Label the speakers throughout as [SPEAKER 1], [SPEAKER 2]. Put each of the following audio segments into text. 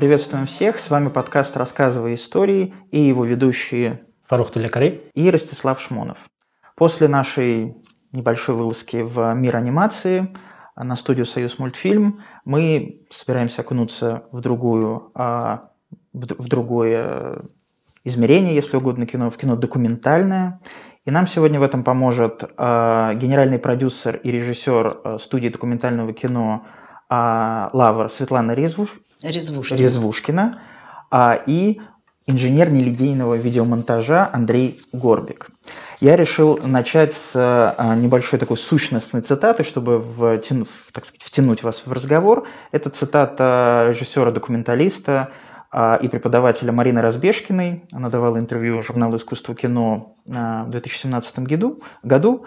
[SPEAKER 1] Приветствуем всех. С вами подкаст «Рассказывай истории» и его ведущие
[SPEAKER 2] Фарух Тулякари
[SPEAKER 1] и Ростислав Шмонов. После нашей небольшой вылазки в мир анимации на студию «Союз мультфильм» мы собираемся окунуться в другую, а, в другое измерение, если угодно, кино, в кино документальное. И нам сегодня в этом поможет э, генеральный продюсер и режиссер э, студии документального кино э, Лавр Светлана Резвуш... Резвушкина, Резвушкина э, и инженер нелидейного видеомонтажа Андрей Горбик. Я решил начать с э, небольшой такой сущностной цитаты, чтобы втянуть, так сказать, втянуть вас в разговор. Это цитата режиссера-документалиста а, и преподавателя Марины Разбежкиной. Она давала интервью журналу «Искусство кино» в 2017 году. году.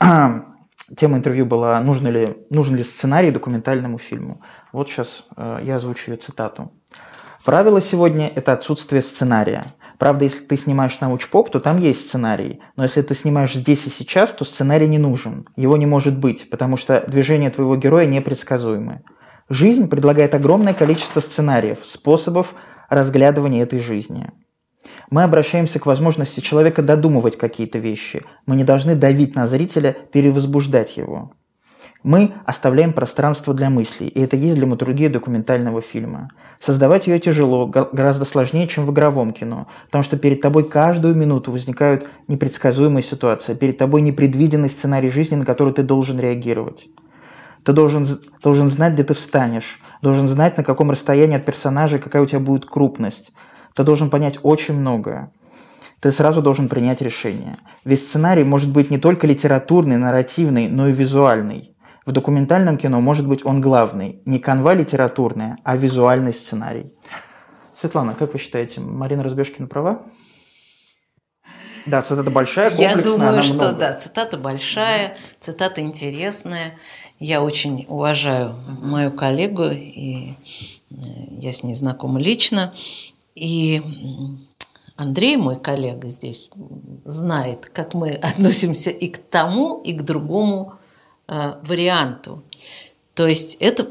[SPEAKER 1] Тема интервью была «Нужен ли, нужен ли сценарий документальному фильму?». Вот сейчас а, я озвучу ее цитату. «Правило сегодня – это отсутствие сценария. Правда, если ты снимаешь научпоп, то там есть сценарий. Но если ты снимаешь здесь и сейчас, то сценарий не нужен. Его не может быть, потому что движения твоего героя непредсказуемы. Жизнь предлагает огромное количество сценариев, способов разглядывания этой жизни. Мы обращаемся к возможности человека додумывать какие-то вещи. Мы не должны давить на зрителя, перевозбуждать его. Мы оставляем пространство для мыслей, и это есть драматургия документального фильма. Создавать ее тяжело, гораздо сложнее, чем в игровом кино, потому что перед тобой каждую минуту возникают непредсказуемые ситуации, перед тобой непредвиденный сценарий жизни, на который ты должен реагировать. Ты должен, должен знать, где ты встанешь, должен знать, на каком расстоянии от персонажа, какая у тебя будет крупность. Ты должен понять очень многое. Ты сразу должен принять решение. Весь сценарий может быть не только литературный, нарративный, но и визуальный. В документальном кино может быть он главный. Не канва литературная, а визуальный сценарий. Светлана, как вы считаете, Марина Разбежкина права? Да, цитата большая,
[SPEAKER 3] Я думаю, что много. да, цитата большая, цитата интересная. Я очень уважаю мою коллегу, и э, я с ней знакома лично. И Андрей, мой коллега здесь, знает, как мы относимся и к тому, и к другому э, варианту. То есть это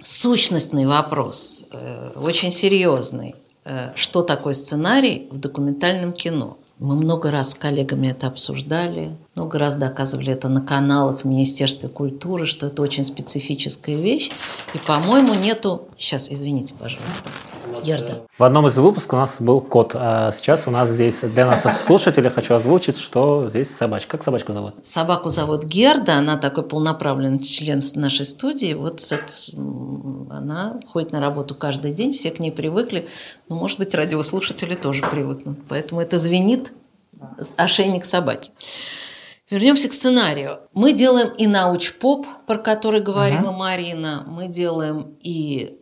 [SPEAKER 3] сущностный вопрос, э, очень серьезный. Э, что такое сценарий в документальном кино? Мы много раз с коллегами это обсуждали, много раз доказывали это на каналах в Министерстве культуры, что это очень специфическая вещь. И, по-моему, нету... Сейчас, извините, пожалуйста.
[SPEAKER 2] Герда. В одном из выпусков у нас был кот, а сейчас у нас здесь для наших слушателей хочу озвучить, что здесь собачка. Как собачку зовут?
[SPEAKER 3] Собаку зовут Герда, она такой полноправленный член нашей студии. Вот она ходит на работу каждый день, все к ней привыкли. Но, ну, может быть, радиослушатели тоже привыкнут. Поэтому это звенит ошейник собаки. Вернемся к сценарию. Мы делаем и научпоп, про который говорила uh-huh. Марина. Мы делаем и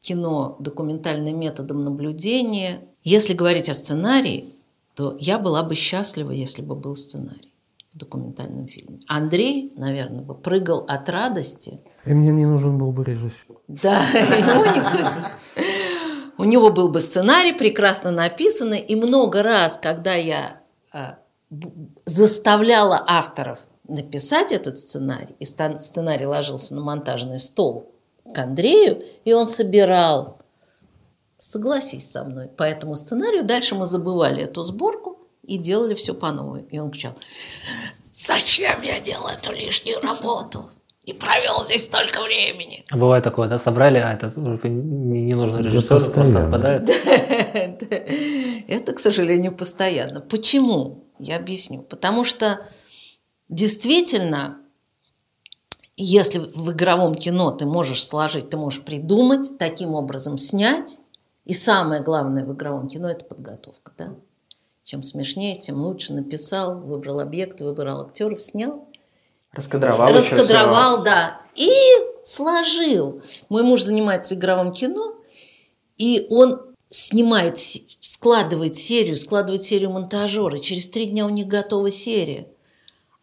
[SPEAKER 3] кино документальным методом наблюдения. Если говорить о сценарии, то я была бы счастлива, если бы был сценарий в документальном фильме. Андрей, наверное, бы прыгал от радости.
[SPEAKER 4] И мне не нужен был бы режиссер.
[SPEAKER 3] Да, ему никто... У него был бы сценарий, прекрасно написанный, и много раз, когда я а, заставляла авторов написать этот сценарий, и сценарий ложился на монтажный стол к Андрею, и он собирал. Согласись со мной. По этому сценарию дальше мы забывали эту сборку и делали все по новой. И он кричал, зачем я делал эту лишнюю работу? И провел здесь столько времени.
[SPEAKER 2] А бывает такое, да, собрали, а это не нужно режиссеру, просто отпадает.
[SPEAKER 3] Это, к сожалению, постоянно. Почему? Я объясню. Потому что действительно если в игровом кино ты можешь сложить, ты можешь придумать, таким образом снять, и самое главное в игровом кино – это подготовка. Да? Чем смешнее, тем лучше написал, выбрал объекты, выбрал актеров, снял.
[SPEAKER 1] Раскадровал.
[SPEAKER 3] Раскадровал, да. И сложил. Мой муж занимается игровым кино, и он снимает, складывает серию, складывает серию монтажера. Через три дня у них готова серия.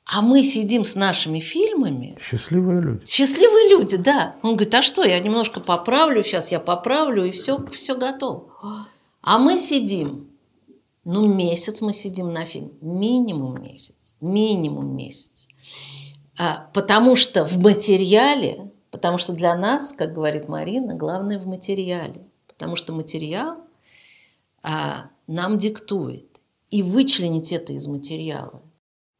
[SPEAKER 3] А мы сидим с нашими фильмами.
[SPEAKER 4] Счастливые люди.
[SPEAKER 3] Счастливые люди, да. Он говорит, а что, я немножко поправлю, сейчас я поправлю, и все, все готово. А мы сидим, ну, месяц мы сидим на фильм. Минимум месяц. Минимум месяц. А, потому что в материале Потому что для нас, как говорит Марина, главное в материале. Потому что материал а, нам диктует. И вычленить это из материала.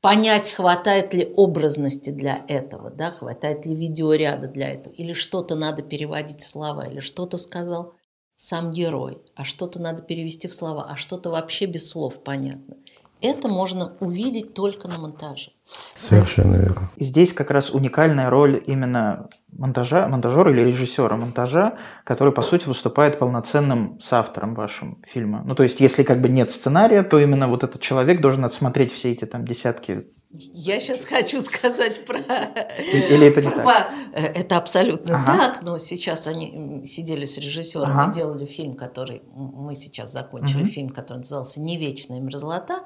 [SPEAKER 3] Понять, хватает ли образности для этого, да, хватает ли видеоряда для этого, или что-то надо переводить в слова, или что-то сказал сам герой, а что-то надо перевести в слова, а что-то вообще без слов понятно. Это можно увидеть только на монтаже.
[SPEAKER 4] Совершенно верно.
[SPEAKER 1] И здесь как раз уникальная роль именно монтажа, монтажера или режиссера монтажа, который, по сути, выступает полноценным соавтором вашего фильма. Ну, то есть, если как бы нет сценария, то именно вот этот человек должен отсмотреть все эти там десятки
[SPEAKER 3] я сейчас хочу сказать про...
[SPEAKER 1] Или это не
[SPEAKER 3] про...
[SPEAKER 1] так?
[SPEAKER 3] Э, это абсолютно
[SPEAKER 1] Ага.
[SPEAKER 3] так, но сейчас они сидели с режиссером
[SPEAKER 1] Ага.
[SPEAKER 3] и делали фильм, который... Мы сейчас закончили
[SPEAKER 1] Мгм.
[SPEAKER 3] фильм, который назывался «Не вечная мерзлота».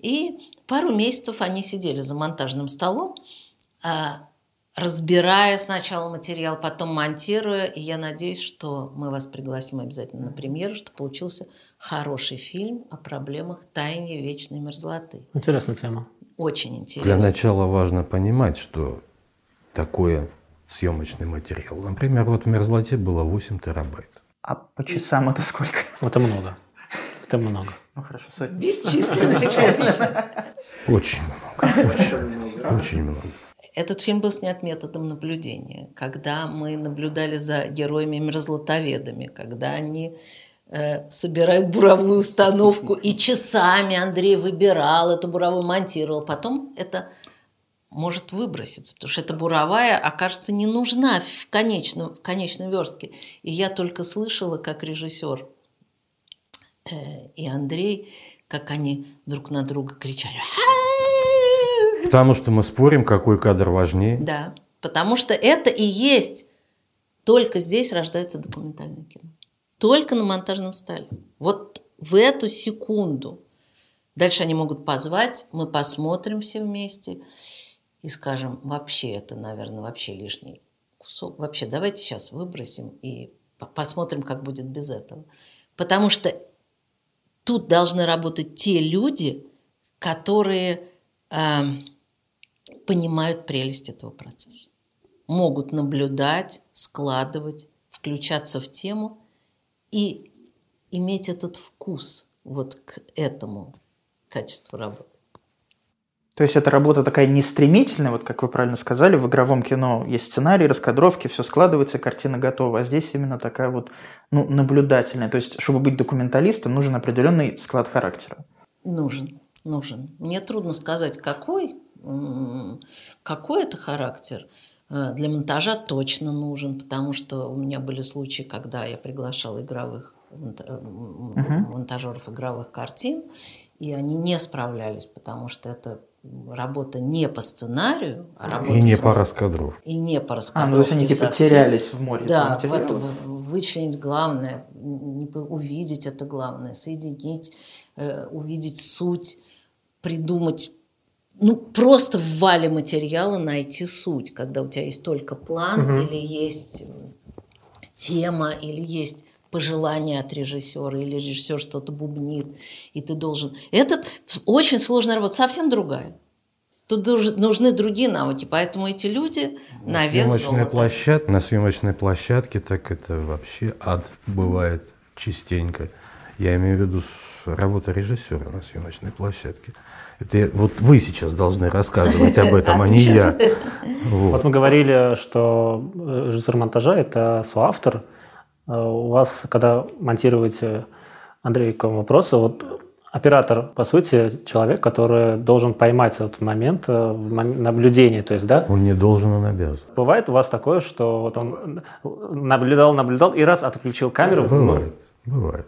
[SPEAKER 3] И пару месяцев они сидели за монтажным столом, а, разбирая сначала материал, потом монтируя. И я надеюсь, что мы вас пригласим обязательно на премьеру, что получился хороший фильм о проблемах таяния вечной мерзлоты.
[SPEAKER 2] Интересная тема.
[SPEAKER 3] Очень
[SPEAKER 4] Для
[SPEAKER 3] интересно.
[SPEAKER 4] начала важно понимать, что такое съемочный материал. Например, вот в мерзлоте было 8 терабайт.
[SPEAKER 1] А по часам это сколько?
[SPEAKER 2] Это много. Это много.
[SPEAKER 1] Ну хорошо, сотни.
[SPEAKER 3] Бесчисленное количество.
[SPEAKER 4] Очень много. Очень, очень много.
[SPEAKER 3] Этот фильм был снят методом наблюдения, когда мы наблюдали за героями-мерзлотоведами, когда они собирают буровую установку, и часами Андрей выбирал эту буровую, монтировал. Потом это может выброситься, потому что эта буровая окажется не нужна в конечном, в конечной верстке. И я только слышала, как режиссер э, и Андрей, как они друг на друга кричали.
[SPEAKER 4] Потому что мы спорим, какой кадр важнее.
[SPEAKER 3] Да, потому что это и есть. Только здесь рождается документальное кино. Только на монтажном столе. Вот в эту секунду. Дальше они могут позвать, мы посмотрим все вместе и скажем, вообще это, наверное, вообще лишний кусок. Вообще давайте сейчас выбросим и по- посмотрим, как будет без этого. Потому что тут должны работать те люди, которые эм, понимают прелесть этого процесса. Могут наблюдать, складывать, включаться в тему и иметь этот вкус вот к этому качеству работы.
[SPEAKER 1] То есть эта работа такая не стремительная, вот как вы правильно сказали, в игровом кино есть сценарий, раскадровки, все складывается, картина готова, а здесь именно такая вот ну, наблюдательная. То есть, чтобы быть документалистом, нужен определенный склад характера.
[SPEAKER 3] Нужен, нужен. Мне трудно сказать, какой, какой это характер. Э, Для монтажа точно нужен, потому что у меня были случаи, когда я приглашала игровых э, монтажеров игровых картин, и они не справлялись, потому что это работа не по сценарию, а работа
[SPEAKER 4] И не по
[SPEAKER 3] рас-
[SPEAKER 4] раскадровке.
[SPEAKER 3] и не по
[SPEAKER 1] А, ну
[SPEAKER 3] раскадровке
[SPEAKER 1] они типа
[SPEAKER 3] совсем.
[SPEAKER 1] терялись в море.
[SPEAKER 3] Да, в этом вычленить главное, увидеть это главное, соединить, э, увидеть суть, придумать, ну просто в вале материала найти суть, когда у тебя есть только план или есть тема, или есть пожелание от режиссера, или режиссер что-то бубнит, и ты должен... Это очень сложная работа, совсем другая. Тут нужны другие навыки, поэтому эти люди на вес
[SPEAKER 4] Съемочная
[SPEAKER 3] золота.
[SPEAKER 4] площадка, на съемочной площадке так это вообще ад бывает частенько. Я имею в виду работа режиссера на съемочной площадке. Это вот вы сейчас должны рассказывать об этом,
[SPEAKER 3] А
[SPEAKER 4] а не я.
[SPEAKER 2] Вот
[SPEAKER 4] Вот.
[SPEAKER 2] мы говорили, что э, режиссер монтажа – это соавтор. Э, У вас, когда монтируете, Андрей, к вам вопрос, вот оператор, по сути, человек, который должен поймать этот момент э, наблюдения, то есть, да?
[SPEAKER 4] Он не должен, он обязан.
[SPEAKER 2] Бывает у вас такое, что вот он наблюдал, наблюдал и раз отключил камеру?
[SPEAKER 4] Бывает, бывает.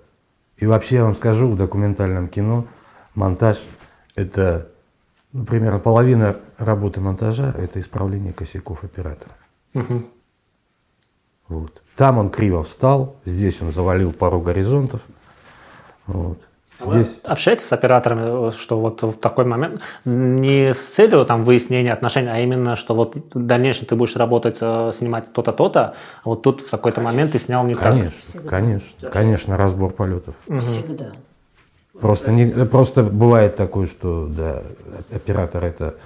[SPEAKER 4] И вообще я вам скажу, в документальном кино монтаж – это, ну, примерно половина работы монтажа – это исправление косяков оператора.
[SPEAKER 2] Мгм.
[SPEAKER 4] Вот. Там он криво встал, здесь он завалил пару горизонтов. Вот. Здесь
[SPEAKER 2] Общаетесь с операторами, что вот в такой момент не с целью там выяснения отношений, а именно, что вот в дальнейшем ты будешь работать, э, снимать то-то, то-то, а вот тут в какой-то момент ты снял не так.
[SPEAKER 4] Конечно,
[SPEAKER 3] Всегда.
[SPEAKER 4] конечно, конечно, разбор полетов.
[SPEAKER 3] Всегда.
[SPEAKER 4] Просто, не, просто бывает такое, что да, оператор это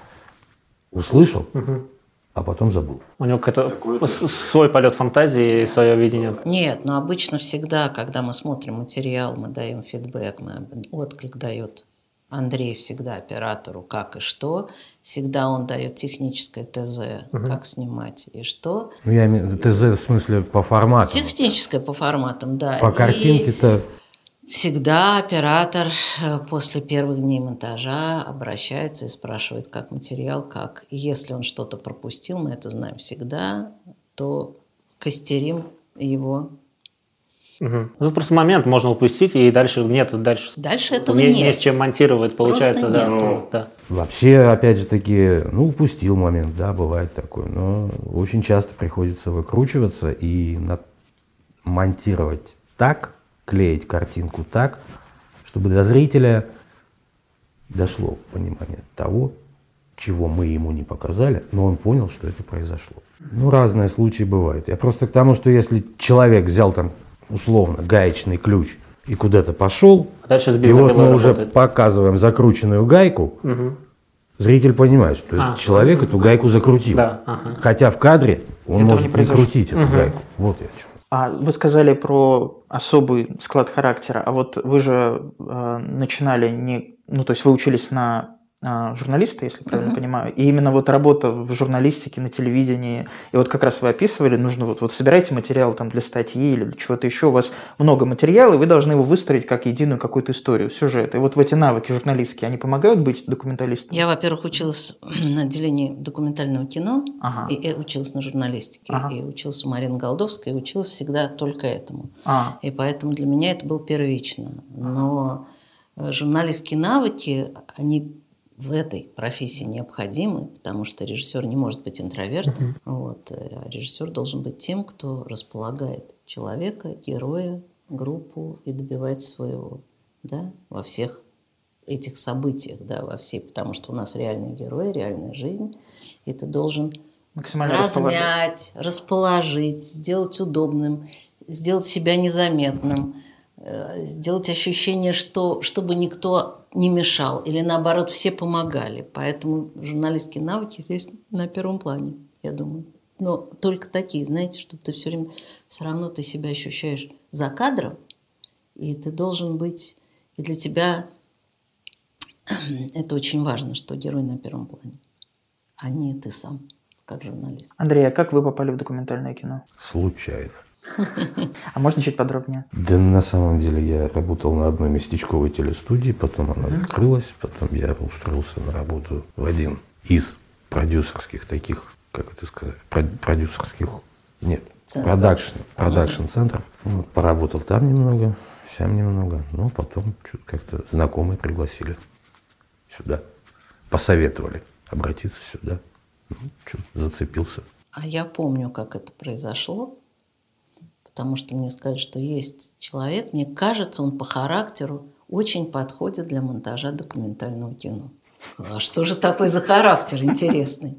[SPEAKER 4] услышал, а потом забыл.
[SPEAKER 2] У него какой-то свой полет фантазии и свое видение.
[SPEAKER 3] Нет, но обычно всегда, когда мы смотрим материал, мы даем фидбэк, мы отклик дает Андрей всегда оператору как и что, всегда он дает техническое ТЗ, угу. как снимать и что.
[SPEAKER 4] Ну, я имею ТЗ в смысле по форматам.
[SPEAKER 3] Техническое по форматам, да.
[SPEAKER 4] По картинке-то...
[SPEAKER 3] Всегда оператор э, после первых дней монтажа обращается и спрашивает, как материал, как. И если он что-то пропустил, мы это знаем всегда, то костерим его
[SPEAKER 2] Угу. Ну, просто момент можно упустить, и дальше нет, дальше,
[SPEAKER 3] дальше этого
[SPEAKER 2] не,
[SPEAKER 3] нет.
[SPEAKER 2] не с чем монтировать, получается,
[SPEAKER 3] Просто
[SPEAKER 2] да,
[SPEAKER 3] нету.
[SPEAKER 2] ну, да.
[SPEAKER 4] Вообще, опять же таки, ну, упустил момент, да, бывает такое, но очень часто приходится выкручиваться и монтировать так, клеить картинку так, чтобы до зрителя дошло понимание того, чего мы ему не показали, но он понял, что это произошло. Ну, разные случаи бывают. Я просто к тому, что если человек взял там условно гаечный ключ и куда-то пошел,
[SPEAKER 2] А дальше
[SPEAKER 4] и вот мы уже
[SPEAKER 2] работает.
[SPEAKER 4] показываем закрученную гайку,
[SPEAKER 2] Мгм.
[SPEAKER 4] зритель понимает, что
[SPEAKER 2] А.
[SPEAKER 4] этот человек эту гайку закрутил.
[SPEAKER 2] Да, ага.
[SPEAKER 4] Хотя в кадре он
[SPEAKER 1] Этого
[SPEAKER 4] может
[SPEAKER 1] не
[SPEAKER 4] не
[SPEAKER 1] произошло.
[SPEAKER 4] крутить эту
[SPEAKER 2] Мгм.
[SPEAKER 4] гайку. Вот я о чем.
[SPEAKER 1] А вы сказали про особый склад характера, а вот вы же э, начинали не, ну то есть вы учились на журналиста, если правильно
[SPEAKER 3] Мгм.
[SPEAKER 1] понимаю, и именно вот работа в журналистике, на телевидении, и вот как раз вы описывали, нужно вот, вот собираете материал там для статьи или для чего-то еще, у вас много материала, и вы должны его выстроить как единую какую-то историю, сюжет. И вот в эти навыки журналистские, они помогают быть документалистом?
[SPEAKER 3] Я, во-первых, училась на отделении документального кино,
[SPEAKER 1] Ага.
[SPEAKER 3] и, и училась на журналистике,
[SPEAKER 1] Ага.
[SPEAKER 3] и училась у Марины Голдовской, и училась всегда только этому.
[SPEAKER 1] А,
[SPEAKER 3] И поэтому для меня это было первично. Но э, журналистские навыки, они в этой профессии необходимы, потому что режиссер не может быть интровертом. Вот, э, а режиссер должен быть тем, кто располагает человека, героя, группу и добивается своего. Да? Во всех этих событиях, да, во всей, потому что у нас реальные герои, реальная жизнь, и ты должен
[SPEAKER 1] максимально
[SPEAKER 3] размять, расположить, сделать удобным, сделать себя незаметным, э, сделать ощущение, что чтобы никто не мешал или наоборот все помогали. Поэтому журналистские навыки здесь на первом плане, я думаю. Но только такие, знаете, чтобы ты все время все равно ты себя ощущаешь за кадром, и ты должен быть, и для тебя это очень важно, что герой на первом плане, а не ты сам, как журналист.
[SPEAKER 1] Андрей, а как вы попали в документальное кино?
[SPEAKER 4] Случайно.
[SPEAKER 1] А можно чуть подробнее?
[SPEAKER 4] Да на самом деле я работал на одной местечковой телестудии, потом она закрылась, потом я устроился на работу в один из продюсерских таких, как это сказать, прод- продюсерских, нет, продакшн, продакшн центров. Вот, поработал там немного, сам немного, ну потом что-то как-то знакомые пригласили сюда, посоветовали обратиться сюда. Ну, что-то зацепился.
[SPEAKER 3] А я помню, как это произошло, потому что мне сказали, что есть человек, мне кажется, он по характеру очень подходит для монтажа документального кино. А что же такой за характер интересный?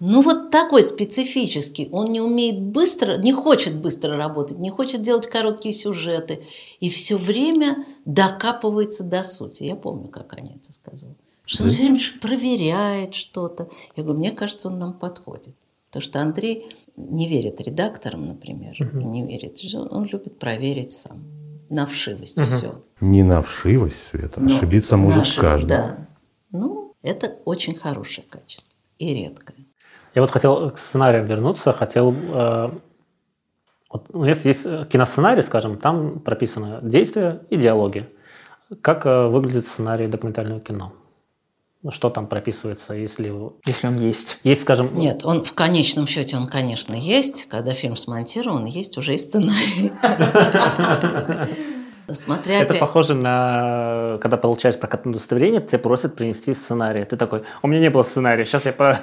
[SPEAKER 3] Ну вот такой специфический. Он не умеет быстро, не хочет быстро работать, не хочет делать короткие сюжеты. И все время докапывается до сути. Я помню, как Аня это сказала. Что он все время проверяет что-то. Я говорю, мне кажется, он нам подходит. Потому что Андрей не верит редакторам, например, и не верит. Он любит проверить сам. На вшивость все.
[SPEAKER 4] Не на вшивость, Света,
[SPEAKER 3] Ну,
[SPEAKER 4] ошибиться может
[SPEAKER 3] Наши-
[SPEAKER 4] каждый.
[SPEAKER 3] Да. Ну, это очень хорошее качество и редкое.
[SPEAKER 2] Я вот хотел к сценариям вернуться, хотел... э, вот, ну, если есть э, киносценарий, скажем, там прописано действия и диалоги. Как э, выглядит сценарий документального кино? Ну, Что там прописывается, если...
[SPEAKER 1] Если он есть.
[SPEAKER 2] Есть, скажем...
[SPEAKER 3] Нет, он в конечном счете, он, конечно, есть. Когда фильм смонтирован, есть уже и сценарий. Смотря
[SPEAKER 2] Это
[SPEAKER 3] опять-
[SPEAKER 2] похоже на, когда получаешь прокатное удостоверение, тебе просят принести сценарий. Ты такой, у меня не было сценария, сейчас я по,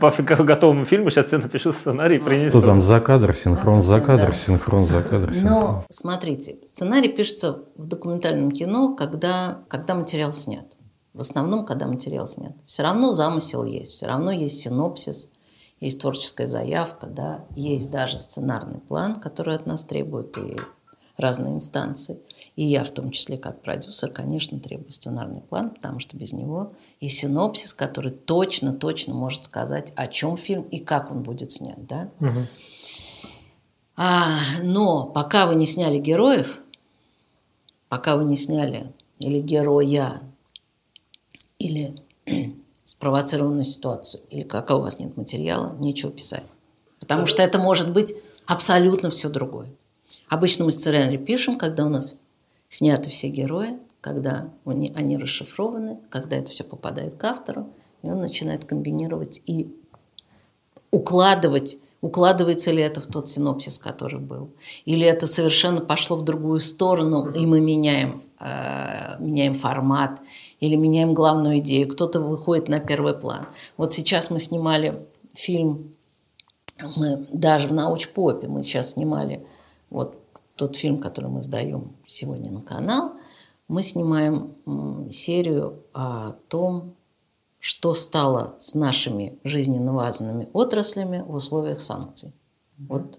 [SPEAKER 2] по готовому фильму, сейчас тебе напишу сценарий и принесу.
[SPEAKER 4] Что там за кадр, синхрон за кадр,
[SPEAKER 3] Да.
[SPEAKER 4] синхрон за кадр, синхрон.
[SPEAKER 3] Но смотрите, сценарий пишется в документальном кино, когда, когда материал снят. В основном, когда материал снят. Все равно замысел есть, все равно есть синопсис, есть творческая заявка, да, есть даже сценарный план, который от нас требуют и разные инстанции. И я, в том числе как продюсер, конечно, требую сценарный план, потому что без него и синопсис, который точно-точно может сказать, о чем фильм и как он будет снят. Да? Угу. А, но пока вы не сняли героев, пока вы не сняли или героя, или спровоцированную ситуацию, или какая у вас нет материала, нечего писать. Потому что это может быть абсолютно все другое. Обычно мы сценарий пишем, когда у нас сняты все герои, когда они расшифрованы, когда это все попадает к автору, и он начинает комбинировать и укладывать, укладывается ли это в тот синопсис, который был. Или это совершенно пошло в другую сторону, и мы меняем, э, меняем формат, или меняем главную идею. Кто-то выходит на первый план. Вот сейчас мы снимали фильм, мы даже в научпопе мы сейчас снимали вот тот фильм, который мы сдаем сегодня на канал, мы снимаем серию о том, что стало с нашими жизненно важными отраслями в условиях санкций. Вот.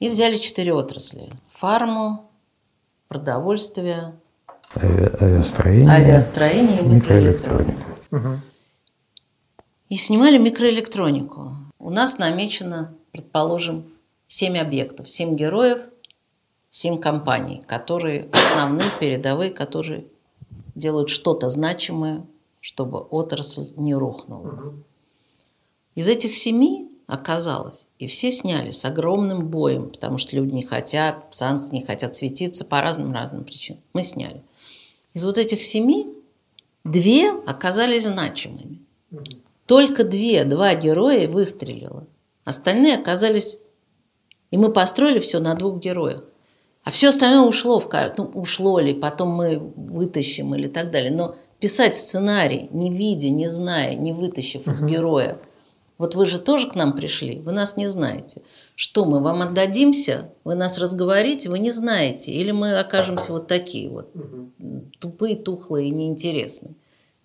[SPEAKER 3] И взяли четыре отрасли. Фарму, продовольствие,
[SPEAKER 4] авиастроение,
[SPEAKER 3] авиастроение и микроэлектронику. Угу. И снимали микроэлектронику. У нас намечено, предположим, семь объектов, семь героев, семь компаний, которые основные, передовые, которые делают что-то значимое чтобы отрасль не рухнула. Из этих семи оказалось, и все сняли с огромным боем, потому что люди не хотят, санкции не хотят светиться по разным-разным причинам. Мы сняли. Из вот этих семи две оказались значимыми. Только две, два героя выстрелило. Остальные оказались... И мы построили все на двух героях. А все остальное ушло в ну, ушло ли, потом мы вытащим или так далее. Но писать сценарий, не видя, не зная, не вытащив из героя. Вот вы же тоже к нам пришли, вы нас не знаете. Что мы вам отдадимся, вы нас разговорите, вы не знаете, или мы окажемся вот такие вот тупые, тухлые и неинтересные.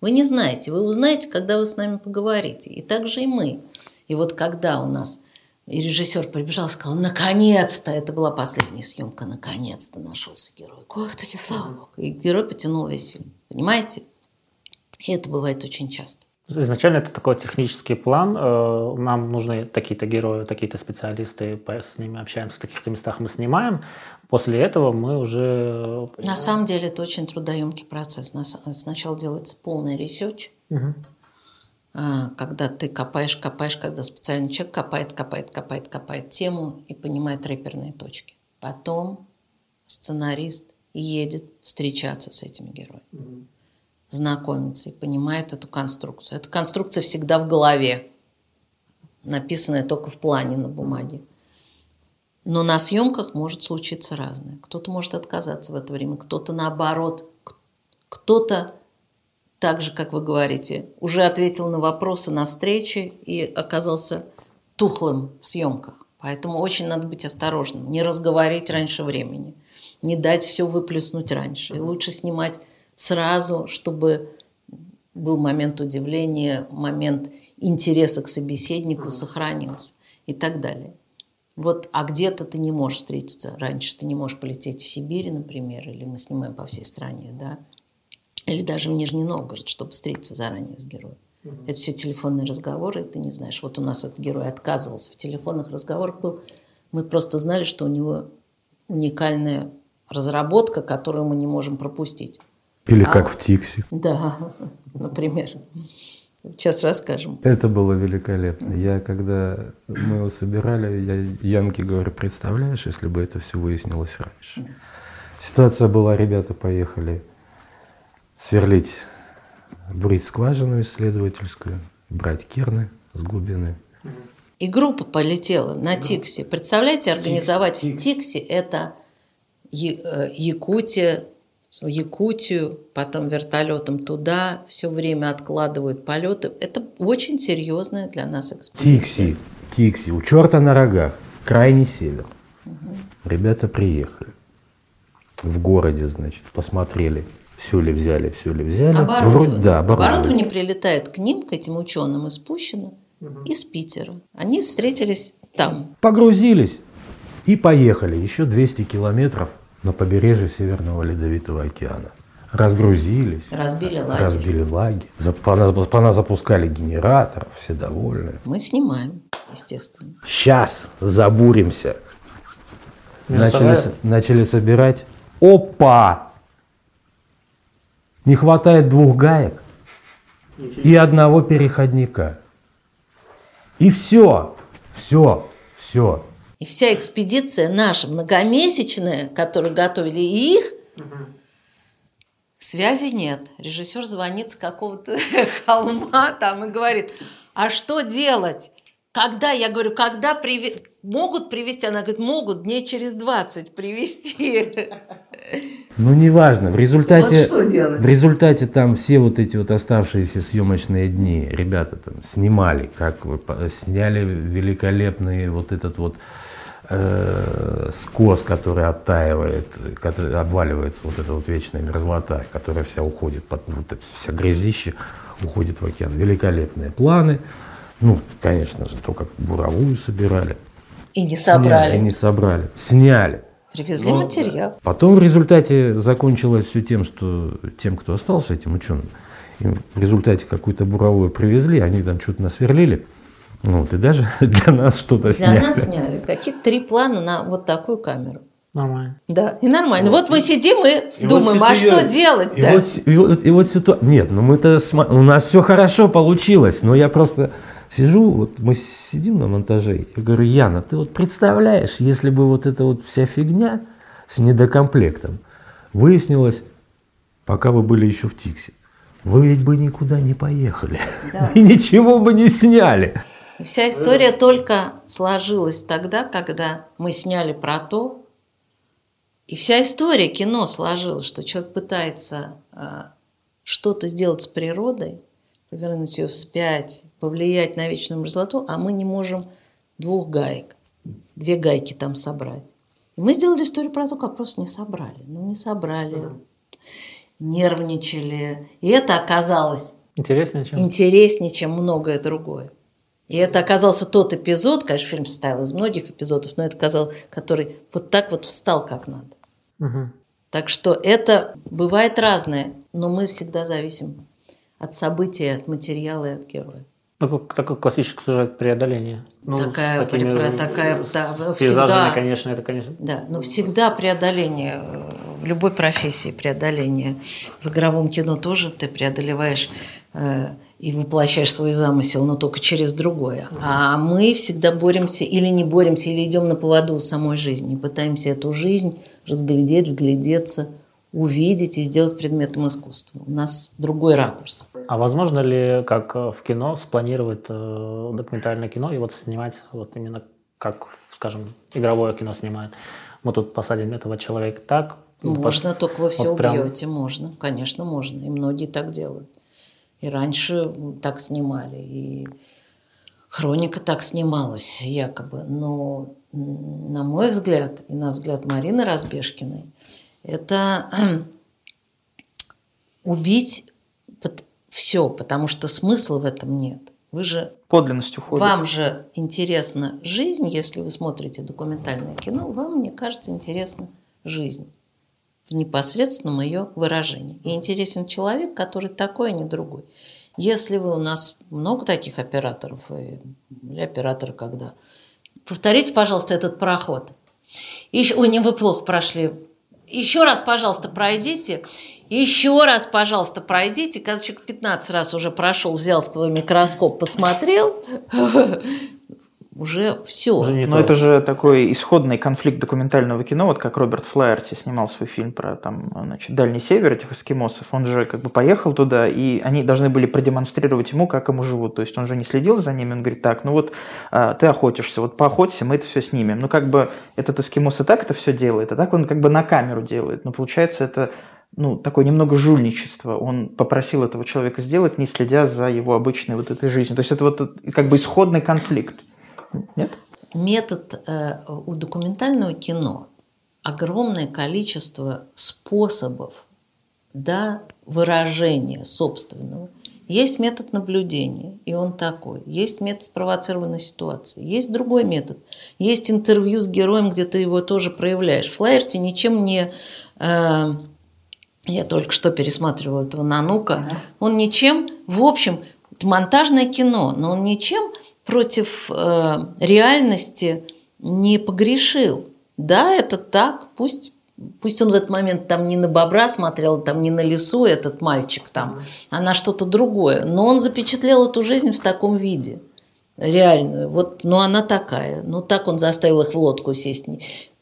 [SPEAKER 3] Вы не знаете, вы узнаете, когда вы с нами поговорите. И так же и мы. И вот когда у нас и режиссер прибежал и сказал, наконец-то, это была последняя съемка, наконец-то нашелся герой. Господи, слава Богу. И герой потянул весь фильм. Понимаете? И это бывает очень часто.
[SPEAKER 2] Изначально это такой технический план. Э, нам нужны такие-то герои, такие-то специалисты, с ними общаемся, в таких-то местах мы снимаем. После этого мы уже...
[SPEAKER 3] На самом деле это очень трудоемкий процесс. Сначала делается полный research, угу. когда ты копаешь, копаешь, когда специальный человек копает, копает, копает, копает тему и понимает реперные точки. Потом сценарист едет встречаться с этими героями. Угу знакомится и понимает эту конструкцию. Эта конструкция всегда в голове, написанная только в плане на бумаге. Но на съемках может случиться разное. Кто-то может отказаться в это время, кто-то наоборот, кто-то так же, как вы говорите, уже ответил на вопросы на встрече и оказался тухлым в съемках. Поэтому очень надо быть осторожным, не разговорить раньше времени, не дать все выплюснуть раньше. И лучше снимать сразу, чтобы был момент удивления, момент интереса к собеседнику сохранился и так далее. Вот, а где-то ты не можешь встретиться раньше, ты не можешь полететь в Сибирь, например, или мы снимаем по всей стране, да, или даже в Нижний Новгород, чтобы встретиться заранее с героем. Mm-hmm. Это все телефонные разговоры, и ты не знаешь. Вот у нас этот герой отказывался в телефонных разговорах был. Мы просто знали, что у него уникальная разработка, которую мы не можем пропустить.
[SPEAKER 4] Или а, как в Тиксе.
[SPEAKER 3] Да, например. Сейчас расскажем.
[SPEAKER 4] Это было великолепно. Я когда мы его собирали, я Янке говорю, представляешь, если бы это все выяснилось раньше. Ситуация была, ребята поехали сверлить, бурить скважину исследовательскую, брать керны с глубины.
[SPEAKER 3] И группа полетела на Тиксе. Представляете, организовать в Тиксе это э, Якутия, в Якутию, потом вертолетом туда, все время откладывают полеты. Это очень серьезная для нас экспедиция.
[SPEAKER 4] Тикси, Тикси, у черта на рогах, крайний север. Угу. Ребята приехали. В городе, значит, посмотрели, все ли взяли, все ли взяли.
[SPEAKER 3] Оборудование. Вроде, да, оборудование. оборудование прилетает к ним, к этим ученым из Пущино, угу. из Питера. Они встретились там.
[SPEAKER 4] Погрузились и поехали. Еще 200 километров на побережье Северного Ледовитого океана. Разгрузились.
[SPEAKER 3] Разбили лагерь.
[SPEAKER 4] Разбили лагерь. По нас, по нас запускали генераторов, все довольны.
[SPEAKER 3] Мы снимаем, естественно.
[SPEAKER 4] Сейчас забуримся. Начали, с- начали собирать. Опа! Не хватает двух гаек и одного переходника. И все, все, все.
[SPEAKER 3] И вся экспедиция наша многомесячная, которую готовили и их, связи нет. Режиссер звонит с какого-то холма там и говорит, а что делать? Когда? Я говорю, когда приве- могут привезти? Она говорит, могут дней через 20 привезти.
[SPEAKER 4] Ну, неважно, в результате...
[SPEAKER 3] Вот что делать?
[SPEAKER 4] В результате там все вот эти вот оставшиеся съемочные дни ребята там снимали, как вы сняли великолепный вот этот вот э, скос, который оттаивает, который обваливается, вот эта вот вечная мерзлота, которая вся уходит, под, вот вся грязище уходит в океан. Великолепные планы. Ну, конечно же, только буровую собирали.
[SPEAKER 3] И не
[SPEAKER 4] Сняли,
[SPEAKER 3] собрали.
[SPEAKER 4] не собрали. Сняли.
[SPEAKER 3] Привезли материал.
[SPEAKER 4] Потом в результате закончилось все тем, что тем, кто остался этим ученым, им в результате какую-то буровую привезли, они там что-то насверлили, вот, и даже для нас что-то
[SPEAKER 3] Для
[SPEAKER 4] сняли.
[SPEAKER 3] нас сняли какие-то три плана на вот такую камеру.
[SPEAKER 2] Нормально.
[SPEAKER 3] Да, и нормально. Вот мы сидим и,
[SPEAKER 4] И вот
[SPEAKER 3] думаем, а
[SPEAKER 4] ситуа-
[SPEAKER 3] что делать
[SPEAKER 4] И
[SPEAKER 3] да?
[SPEAKER 4] вот, и вот, и вот ситуа- Нет, ну мы-то сма- у нас все хорошо получилось, но я просто сижу, вот мы сидим на монтаже, я говорю, Яна, ты вот представляешь, если бы вот эта вот вся фигня с недокомплектом выяснилось, пока вы были еще в Тиксе, вы ведь бы никуда не поехали и ничего бы не сняли.
[SPEAKER 3] Вся история только сложилась тогда, когда мы сняли про то, и вся история кино сложилась, что человек пытается а, что-то сделать с природой, повернуть ее вспять, повлиять на вечную мерзлоту, а мы не можем двух гаек, две гайки там собрать. И мы сделали историю про то, как просто не собрали. Ну, не собрали, нервничали. И это оказалось
[SPEAKER 2] Интереснее, чем?
[SPEAKER 3] интереснее, чем многое другое. И это оказался тот эпизод, конечно, фильм состоял из многих эпизодов, но это оказался, который вот так вот встал как надо.
[SPEAKER 2] Мгм.
[SPEAKER 3] Так что это бывает разное, но мы всегда зависим от события, от материала и от героя.
[SPEAKER 2] Такой, такой классический сюжет преодоления. Ну,
[SPEAKER 3] такая,
[SPEAKER 2] такими
[SPEAKER 3] про- такая, да, всегда,
[SPEAKER 2] конечно, это, конечно.
[SPEAKER 3] да, но всегда преодоление э, в любой профессии преодоление. В игровом кино тоже ты преодолеваешь э, и воплощаешь свой замысел, но только через другое. А мы всегда боремся или не боремся, или идем на поводу самой жизни, пытаемся эту жизнь разглядеть, вглядеться, увидеть и сделать предметом искусства. У нас другой ракурс.
[SPEAKER 2] А возможно ли, как в кино, спланировать э, документальное кино и вот снимать вот именно как, скажем, игровое кино снимают? Мы тут посадим этого человека так.
[SPEAKER 3] Можно, только вы все
[SPEAKER 2] вот прям-
[SPEAKER 3] убьете, можно, конечно, можно. И многие так делают. И раньше так снимали, и хроника так снималась, якобы. Но, на мой взгляд, и на взгляд Марины Разбежкиной, это убить все, потому что смысла в этом нет. Вы же
[SPEAKER 1] Подлинность уходит.
[SPEAKER 3] вам же интересна жизнь, если вы смотрите документальное кино, вам, мне кажется, интересна жизнь в непосредственном ее выражении. И интересен человек, который такой, а не другой. Если вы у нас много таких операторов, или операторы когда. Повторите, пожалуйста, этот проход. Еще, ой, не вы плохо прошли. Еще раз, пожалуйста, пройдите. Еще раз, пожалуйста, пройдите. Когда человек 15 раз уже прошел, взял свой микроскоп, посмотрел, уже все.
[SPEAKER 2] Уже
[SPEAKER 1] Но
[SPEAKER 2] то.
[SPEAKER 1] это же такой исходный конфликт документального кино, вот как Роберт Флаерти снимал свой фильм про там, значит, Дальний Север этих эскимосов. Он же как бы поехал туда, и они должны были продемонстрировать ему, как ему живут. То есть он же не следил за ними, он говорит, так, ну вот а, ты охотишься, вот поохоться, мы это все снимем. Ну как бы этот эскимос и так это все делает, а так он как бы на камеру делает. Но получается это ну, такое немного жульничество. Он попросил этого человека сделать, не следя за его обычной вот этой жизнью. То есть это вот как бы исходный конфликт. Нет?
[SPEAKER 3] Метод э, у документального кино огромное количество способов да, выражения собственного Есть метод наблюдения, и он такой. Есть метод спровоцированной ситуации. Есть другой метод. Есть интервью с героем, где ты его тоже проявляешь. Флаерти ничем не... Э, я только что пересматривала этого Нанука. Он ничем, в общем, монтажное кино, но он ничем против э, реальности не погрешил. Да, это так, пусть Пусть он в этот момент там не на бобра смотрел, там не на лесу этот мальчик там, а на что-то другое. Но он запечатлел эту жизнь в таком виде, реальную. Вот, ну она такая. Ну так он заставил их в лодку сесть,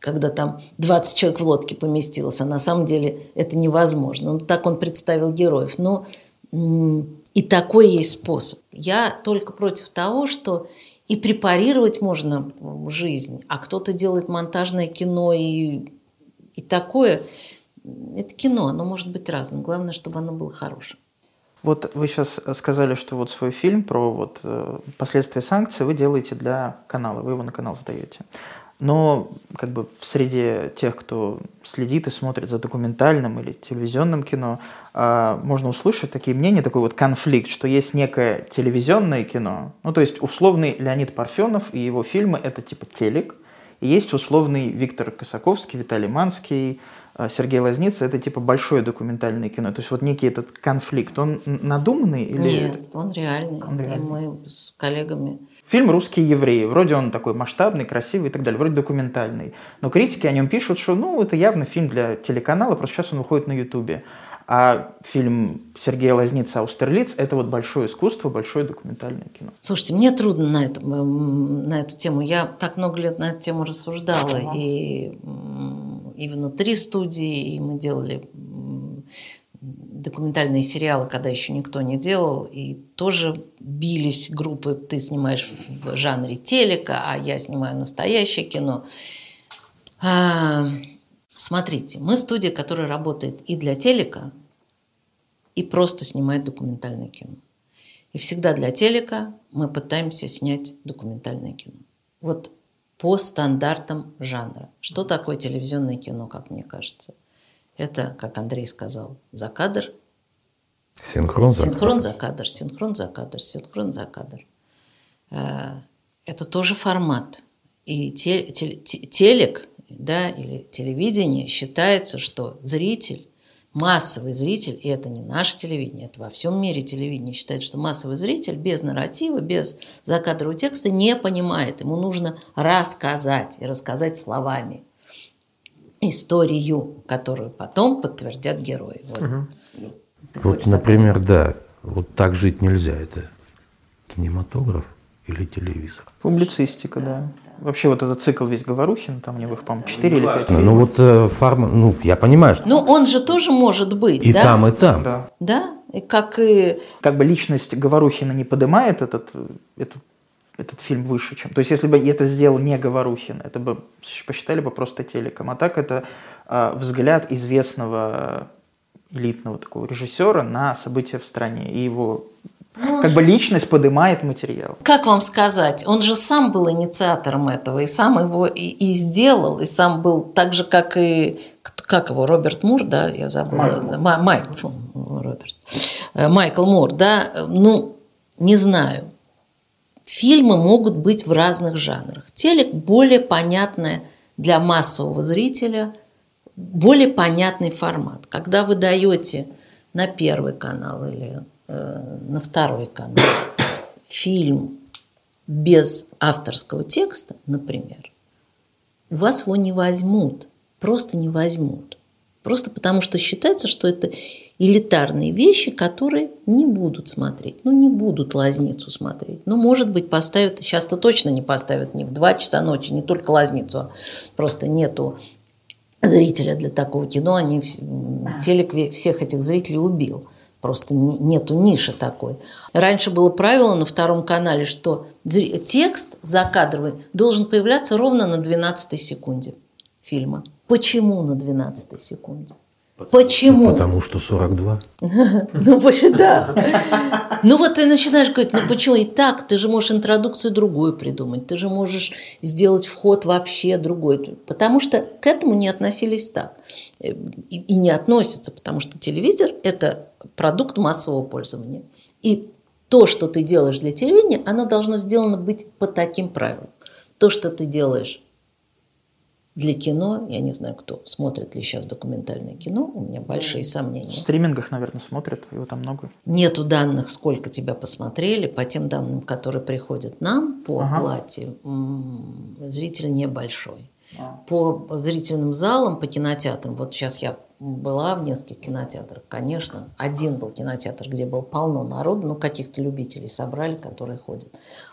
[SPEAKER 3] когда там 20 человек в лодке поместилось, а на самом деле это невозможно. Ну так он представил героев. Но и такой есть способ. Я только против того, что и препарировать можно жизнь, а кто-то делает монтажное кино и и такое, это кино, оно может быть разным. Главное, чтобы оно было хорошим.
[SPEAKER 1] Вот вы сейчас сказали, что вот свой фильм про вот э, последствия санкций вы делаете для канала, вы его на канал сдаете. Но как бы в среде тех, кто следит и смотрит за документальным или телевизионным кино, э, можно услышать такие мнения, такой вот конфликт, что есть некое телевизионное кино, ну то есть условный Леонид Парфенов и его фильмы это типа телек, и есть условный Виктор Косаковский, Виталий Манский, э, Сергей Лазница, это типа большое документальное кино. То есть вот некий этот конфликт, он надуманный? Или...
[SPEAKER 3] Нет, он реальный. он реальный. И мы с коллегами...
[SPEAKER 1] Фильм «Русские евреи». Вроде он такой масштабный, красивый и так далее. Вроде документальный. Но критики о нем пишут, что ну это явно фильм для телеканала, просто сейчас он выходит на Ютубе. А фильм Сергея Лазница «Аустерлиц» — это вот большое искусство, большое документальное кино.
[SPEAKER 3] Слушайте, мне трудно на, это, на эту тему. Я так много лет на эту тему рассуждала. Ага. И, и внутри студии, и мы делали документальные сериалы, когда еще никто не делал, и тоже бились группы, ты снимаешь в жанре телека, а я снимаю настоящее кино. Смотрите, мы студия, которая работает и для телека, и просто снимает документальное кино. И всегда для телека мы пытаемся снять документальное кино. Вот по стандартам жанра. Что такое телевизионное кино, как мне кажется? Это, как Андрей сказал, за кадр.
[SPEAKER 4] Синхрон,
[SPEAKER 3] синхрон за кадр. Синхрон за кадр. Синхрон за кадр. Э, это тоже формат. И телек да, или телевидение, считается, что зритель, массовый зритель, и это не наше телевидение, это во всем мире телевидение считает, что массовый зритель без нарратива, без закадрового текста не понимает. Ему нужно рассказать, и рассказать словами историю, которую потом подтвердят герои. Вот,
[SPEAKER 4] угу. вот например, да, вот так жить нельзя. Это кинематограф или телевизор?
[SPEAKER 1] Публицистика, да. Вообще вот этот цикл весь Говорухин, там у него их, по-моему, 4 или 5
[SPEAKER 4] Ну вот э, фарма, ну я понимаю, что...
[SPEAKER 3] Ну он же тоже может быть,
[SPEAKER 4] И
[SPEAKER 3] да?
[SPEAKER 4] там, и там.
[SPEAKER 1] Да.
[SPEAKER 3] Да, и как и...
[SPEAKER 1] Как бы личность Говорухина не поднимает этот, этот, этот фильм выше, чем... То есть если бы это сделал не Говорухин, это бы посчитали бы просто телеком. А так это э, взгляд известного элитного такого режиссера на события в стране и его ну, как бы личность поднимает материал.
[SPEAKER 3] Как вам сказать, он же сам был инициатором этого, и сам его и, и сделал, и сам был так же, как и как его, Роберт Мур, да, я забыла, Майкл, Ма, Майк, фу, Роберт, э, Майкл Мур, да, ну, не знаю. Фильмы могут быть в разных жанрах. Телек более понятное для массового зрителя, более понятный формат. Когда вы даете на первый канал или на второй канал фильм без авторского текста, например, у вас его не возьмут, просто не возьмут. Просто потому что считается, что это элитарные вещи, которые не будут смотреть. Ну, не будут лазницу смотреть. Ну, может быть, поставят, сейчас-то точно не поставят не в 2 часа ночи, не только лазницу, а просто нету зрителя для такого кино. Они, телек всех этих зрителей убил. Просто нету ниши такой. Раньше было правило на втором канале, что текст закадровый должен появляться ровно на 12 секунде фильма. Почему на 12 секунде? Почему?
[SPEAKER 4] Ну, потому что 42.
[SPEAKER 3] Ну, больше да. Ну, вот ты начинаешь говорить, ну почему и так? Ты же можешь интродукцию другую придумать, ты же можешь сделать вход вообще другой. Потому что к этому не относились так. И не относятся, потому что телевизор – это продукт массового пользования. И то, что ты делаешь для телевидения, оно должно сделано быть по таким правилам. То, что ты делаешь для кино, я не знаю, кто смотрит ли сейчас документальное кино, у меня большие сомнения. В
[SPEAKER 1] стримингах, наверное, смотрят, его там много.
[SPEAKER 3] Нету данных, сколько тебя посмотрели, по тем данным, которые приходят нам по ага. оплате, зритель небольшой. А. По зрительным залам, по кинотеатрам, вот сейчас я была в нескольких кинотеатрах, конечно, один был кинотеатр, где было полно народу, ну, каких-то любителей собрали, которые ходят.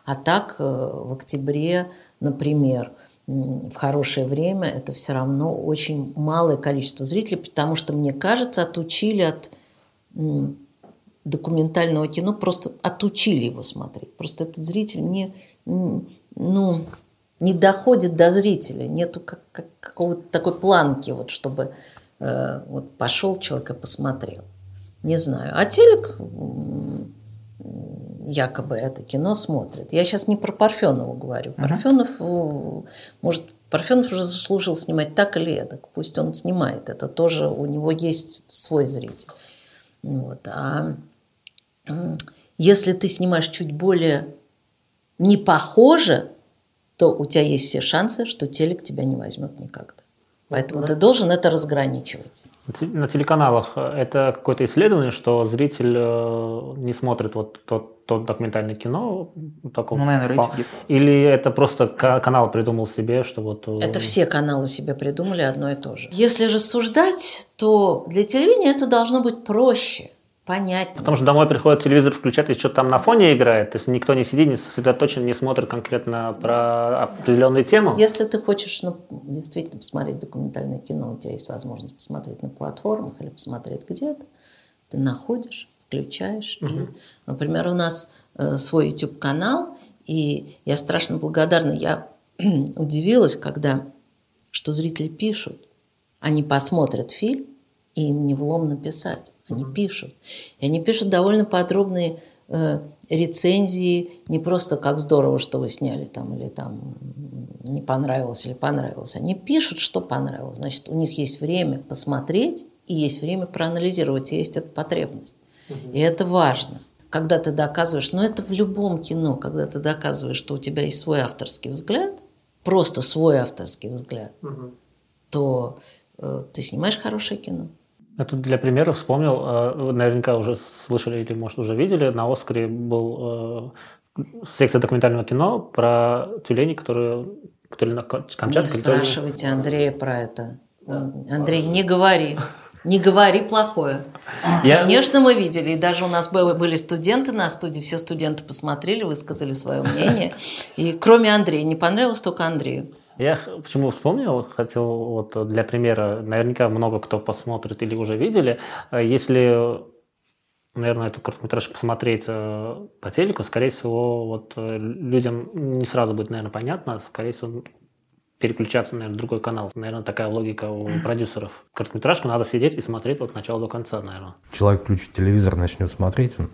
[SPEAKER 3] А так э, в октябре, например, в хорошее время это все равно очень малое количество зрителей, потому что, мне кажется, отучили от документального кино, просто отучили его смотреть. Просто этот зритель не, ну, не доходит до зрителя, нету как, как, какого-то такой планки, вот, чтобы вот пошел человек и посмотрел. Не знаю. А телек якобы это кино смотрит. Я сейчас не про Парфенова говорю. Парфенов, uh-huh. может, Парфенов уже заслужил снимать так или эдак. Пусть он снимает. Это тоже у него есть свой зритель. Вот. А если ты снимаешь чуть более не похоже, то у тебя есть все шансы, что телек тебя не возьмет никогда. Поэтому да. ты должен это разграничивать.
[SPEAKER 2] На телеканалах э, это какое-то исследование, что зритель э, не смотрит вот тот, тот документальное кино. Таком, ну, наверное, рейтинги. Или это просто канал придумал себе, что вот... Э,
[SPEAKER 3] это все каналы себе придумали одно и то же. Если рассуждать, то для телевидения это должно быть проще понятнее.
[SPEAKER 2] Потому что домой приходит телевизор включать, и что-то там на фоне играет, то есть никто не сидит, не сосредоточен, не смотрит конкретно про определенную тему.
[SPEAKER 3] Если ты хочешь ну, действительно посмотреть документальное кино, у тебя есть возможность посмотреть на платформах или посмотреть где-то, ты находишь, включаешь. Угу. И, например, у нас э, свой YouTube-канал, и я страшно благодарна, я удивилась, когда, что зрители пишут, они посмотрят фильм, и им не влом написать. Они пишут. И они пишут довольно подробные э, рецензии, не просто как здорово, что вы сняли там, или там не понравилось, или понравилось. Они пишут, что понравилось. Значит, у них есть время посмотреть, и есть время проанализировать, и есть эта потребность. И это важно. Когда ты доказываешь, но это в любом кино, когда ты доказываешь, что у тебя есть свой авторский взгляд, просто свой авторский взгляд, угу. то э, ты снимаешь хорошее кино.
[SPEAKER 2] Я тут для примера вспомнил, э, вы наверняка уже слышали или, может, уже видели, на Оскаре был э, секция документального кино про тюлени, которые, которые на Камчатке. Не
[SPEAKER 3] спрашивайте Андрея про это. Андрей, не говори. Не говори плохое. Я... Конечно, мы видели. И даже у нас были студенты на студии. Все студенты посмотрели, высказали свое мнение. И кроме Андрея, не понравилось только Андрею.
[SPEAKER 2] Я почему вспомнил, хотел вот для примера, наверняка много кто посмотрит или уже видели, э, если, наверное, эту короткометражку посмотреть э, по телеку, скорее всего, вот э, людям не сразу будет, наверное, понятно, скорее всего, переключаться, наверное, в другой канал. Наверное, такая логика у продюсеров. Короткометражку надо сидеть и смотреть от начала до конца, наверное.
[SPEAKER 4] Человек включит телевизор, начнет смотреть, он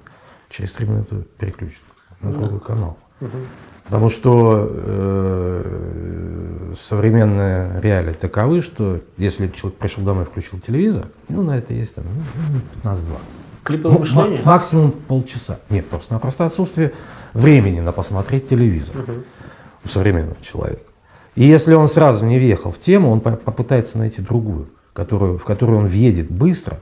[SPEAKER 4] через три минуты переключит на другой да. канал. Угу. Потому что э, современные реалии таковы, что если человек пришел домой и включил телевизор, ну, на это есть там, ну, 15-20.
[SPEAKER 2] Клиповое ну, мышление?
[SPEAKER 4] Максимум полчаса. Нет, просто-напросто отсутствие времени на посмотреть телевизор угу. у современного человека. И если он сразу не въехал в тему, он попытается найти другую, которую, в которую он въедет быстро,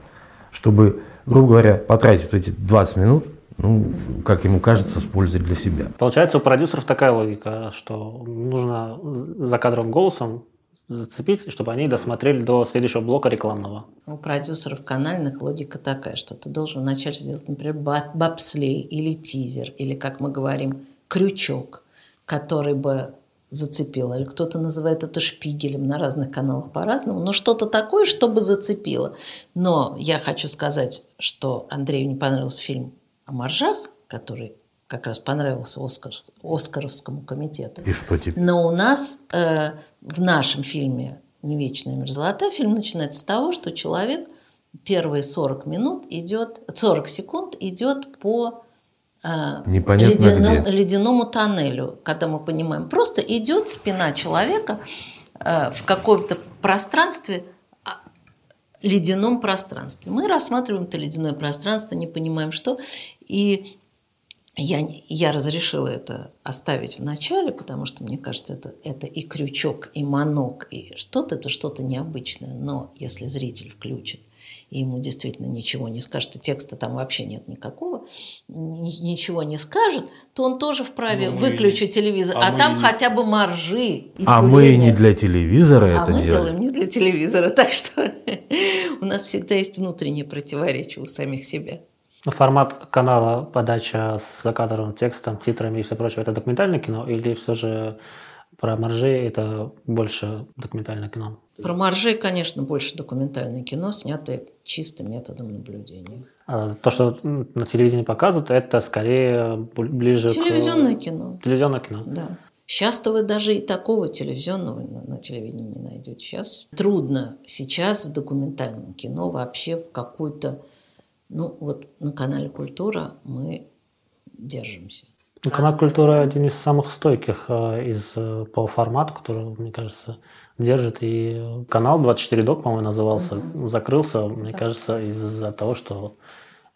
[SPEAKER 4] чтобы, грубо говоря, потратить эти 20 минут ну, как ему кажется, с пользой для себя.
[SPEAKER 2] Получается, у продюсеров такая логика, что нужно за кадровым голосом зацепить, чтобы они досмотрели до следующего блока рекламного.
[SPEAKER 3] У продюсеров канальных логика такая, что ты должен вначале сделать, например, бобслей или тизер, или, как мы говорим, крючок, который бы зацепило. Или кто-то называет это шпигелем на разных каналах по-разному. Но что-то такое, чтобы зацепило. Но я хочу сказать, что Андрею не понравился фильм о моржах, который как раз понравился Оскар, Оскаровскому комитету.
[SPEAKER 4] И что теперь?
[SPEAKER 3] Но у нас э, в нашем фильме «Не вечная мерзлота» фильм начинается с того, что человек первые 40 минут идет, 40 секунд идет по э, ледяном, ледяному тоннелю, когда мы понимаем, просто идет спина человека э, в каком-то пространстве – ледяном пространстве. Мы рассматриваем это ледяное пространство, не понимаем что. И я, я разрешила это оставить в начале, потому что, мне кажется, это, это и крючок, и манок, и что-то, это что-то необычное. Но если зритель включит, и ему действительно ничего не скажет, и текста там вообще нет никакого, ничего не скажет, то он тоже вправе ну, выключить телевизор. А, а там не... хотя бы маржи. И
[SPEAKER 4] а мы не для телевизора а это
[SPEAKER 3] мы
[SPEAKER 4] делаем.
[SPEAKER 3] делаем не для телевизора, так что у нас всегда есть внутренние противоречия у самих себя.
[SPEAKER 2] Ну, формат канала, подача с закадровым текстом, титрами и все прочее, это документальное кино или все же про моржей это больше документальное кино?
[SPEAKER 3] Про моржей, конечно, больше документальное кино, снятое чистым методом наблюдения.
[SPEAKER 2] А то, что на телевидении показывают, это скорее ближе
[SPEAKER 3] Телевизионное к... кино.
[SPEAKER 2] Телевизионное кино.
[SPEAKER 3] Да. Сейчас-то вы даже и такого телевизионного на, на телевидении не найдете. Сейчас трудно сейчас с документальным кино вообще в какую-то ну, вот на канале «Культура» мы держимся.
[SPEAKER 2] Ну, канал «Культура» один из самых стойких э, из, э, по формату, который, мне кажется, держит. И канал 24 док, по-моему, назывался, mm-hmm. закрылся, мне да. кажется, из-за того, что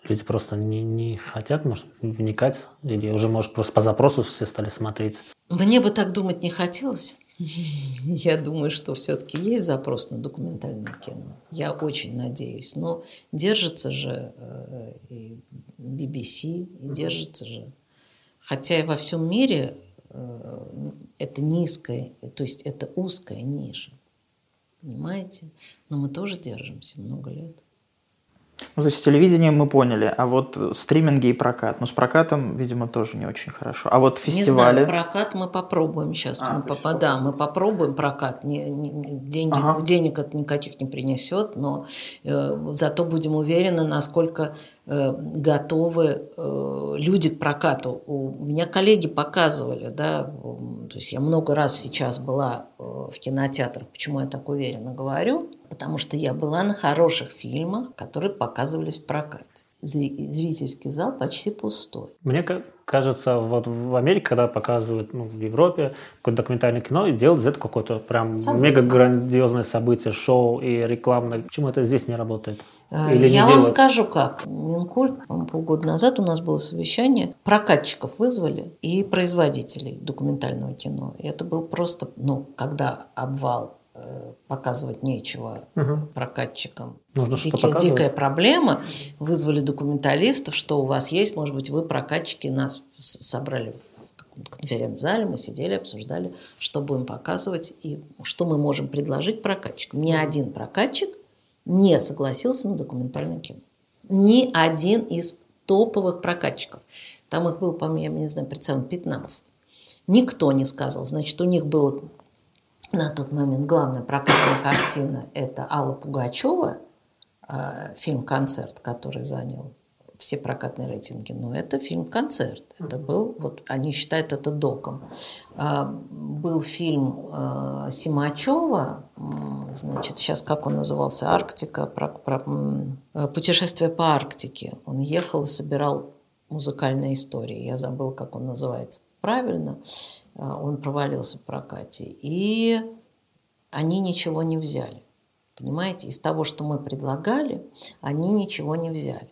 [SPEAKER 2] люди просто не, не хотят, может, вникать, или уже, может, просто по запросу все стали смотреть.
[SPEAKER 3] Мне бы так думать не хотелось. Я думаю, что все-таки есть запрос на документальное кино. Я очень надеюсь. Но держится же э, и BBC, и держится же. Хотя и во всем мире э, это низкая, то есть это узкая ниша. Понимаете? Но мы тоже держимся много лет.
[SPEAKER 1] Ну, есть телевидение мы поняли, а вот стриминги и прокат. Ну, с прокатом, видимо, тоже не очень хорошо. А вот фестивали...
[SPEAKER 3] Не знаю, прокат мы попробуем сейчас. А, мы поп... Да, мы попробуем прокат. Не, не, деньги, ага. Денег это никаких не принесет, но э, зато будем уверены, насколько э, готовы э, люди к прокату. У меня коллеги показывали, да, то есть я много раз сейчас была э, в кинотеатрах. Почему я так уверенно говорю? Потому что я была на хороших фильмах, которые показывались в прокате. Зрительский зал почти пустой.
[SPEAKER 2] Мне кажется, вот в Америке, когда показывают, ну, в Европе какое-то документальное кино, и делают этого какое-то прям событие. мега грандиозное событие, шоу и рекламное. Почему это здесь не работает?
[SPEAKER 3] Э, Или Я вам скажу как. Минкульт, полгода назад у нас было совещание, прокатчиков вызвали и производителей документального кино. И это был просто, ну, когда обвал показывать нечего угу. прокатчикам.
[SPEAKER 2] Нужно
[SPEAKER 3] Дикая, дикая проблема. Вызвали документалистов, что у вас есть, может быть, вы прокатчики нас собрали в конференц-зале, мы сидели, обсуждали, что будем показывать и что мы можем предложить прокатчикам. Ни один прокатчик не согласился на документальное кино. Ни один из топовых прокатчиков. Там их было, по-моему, я не знаю, прицелом 15. Никто не сказал. Значит, у них было на тот момент главная прокатная картина – это Алла Пугачева, э, фильм-концерт, который занял все прокатные рейтинги, но это фильм-концерт. Это был, вот они считают это доком. А, был фильм э, Симачева, значит, сейчас как он назывался, «Арктика», про, про э, путешествие по Арктике. Он ехал и собирал музыкальные истории. Я забыл, как он называется правильно. А, он провалился в прокате. И они ничего не взяли. Понимаете, из того, что мы предлагали, они ничего не взяли.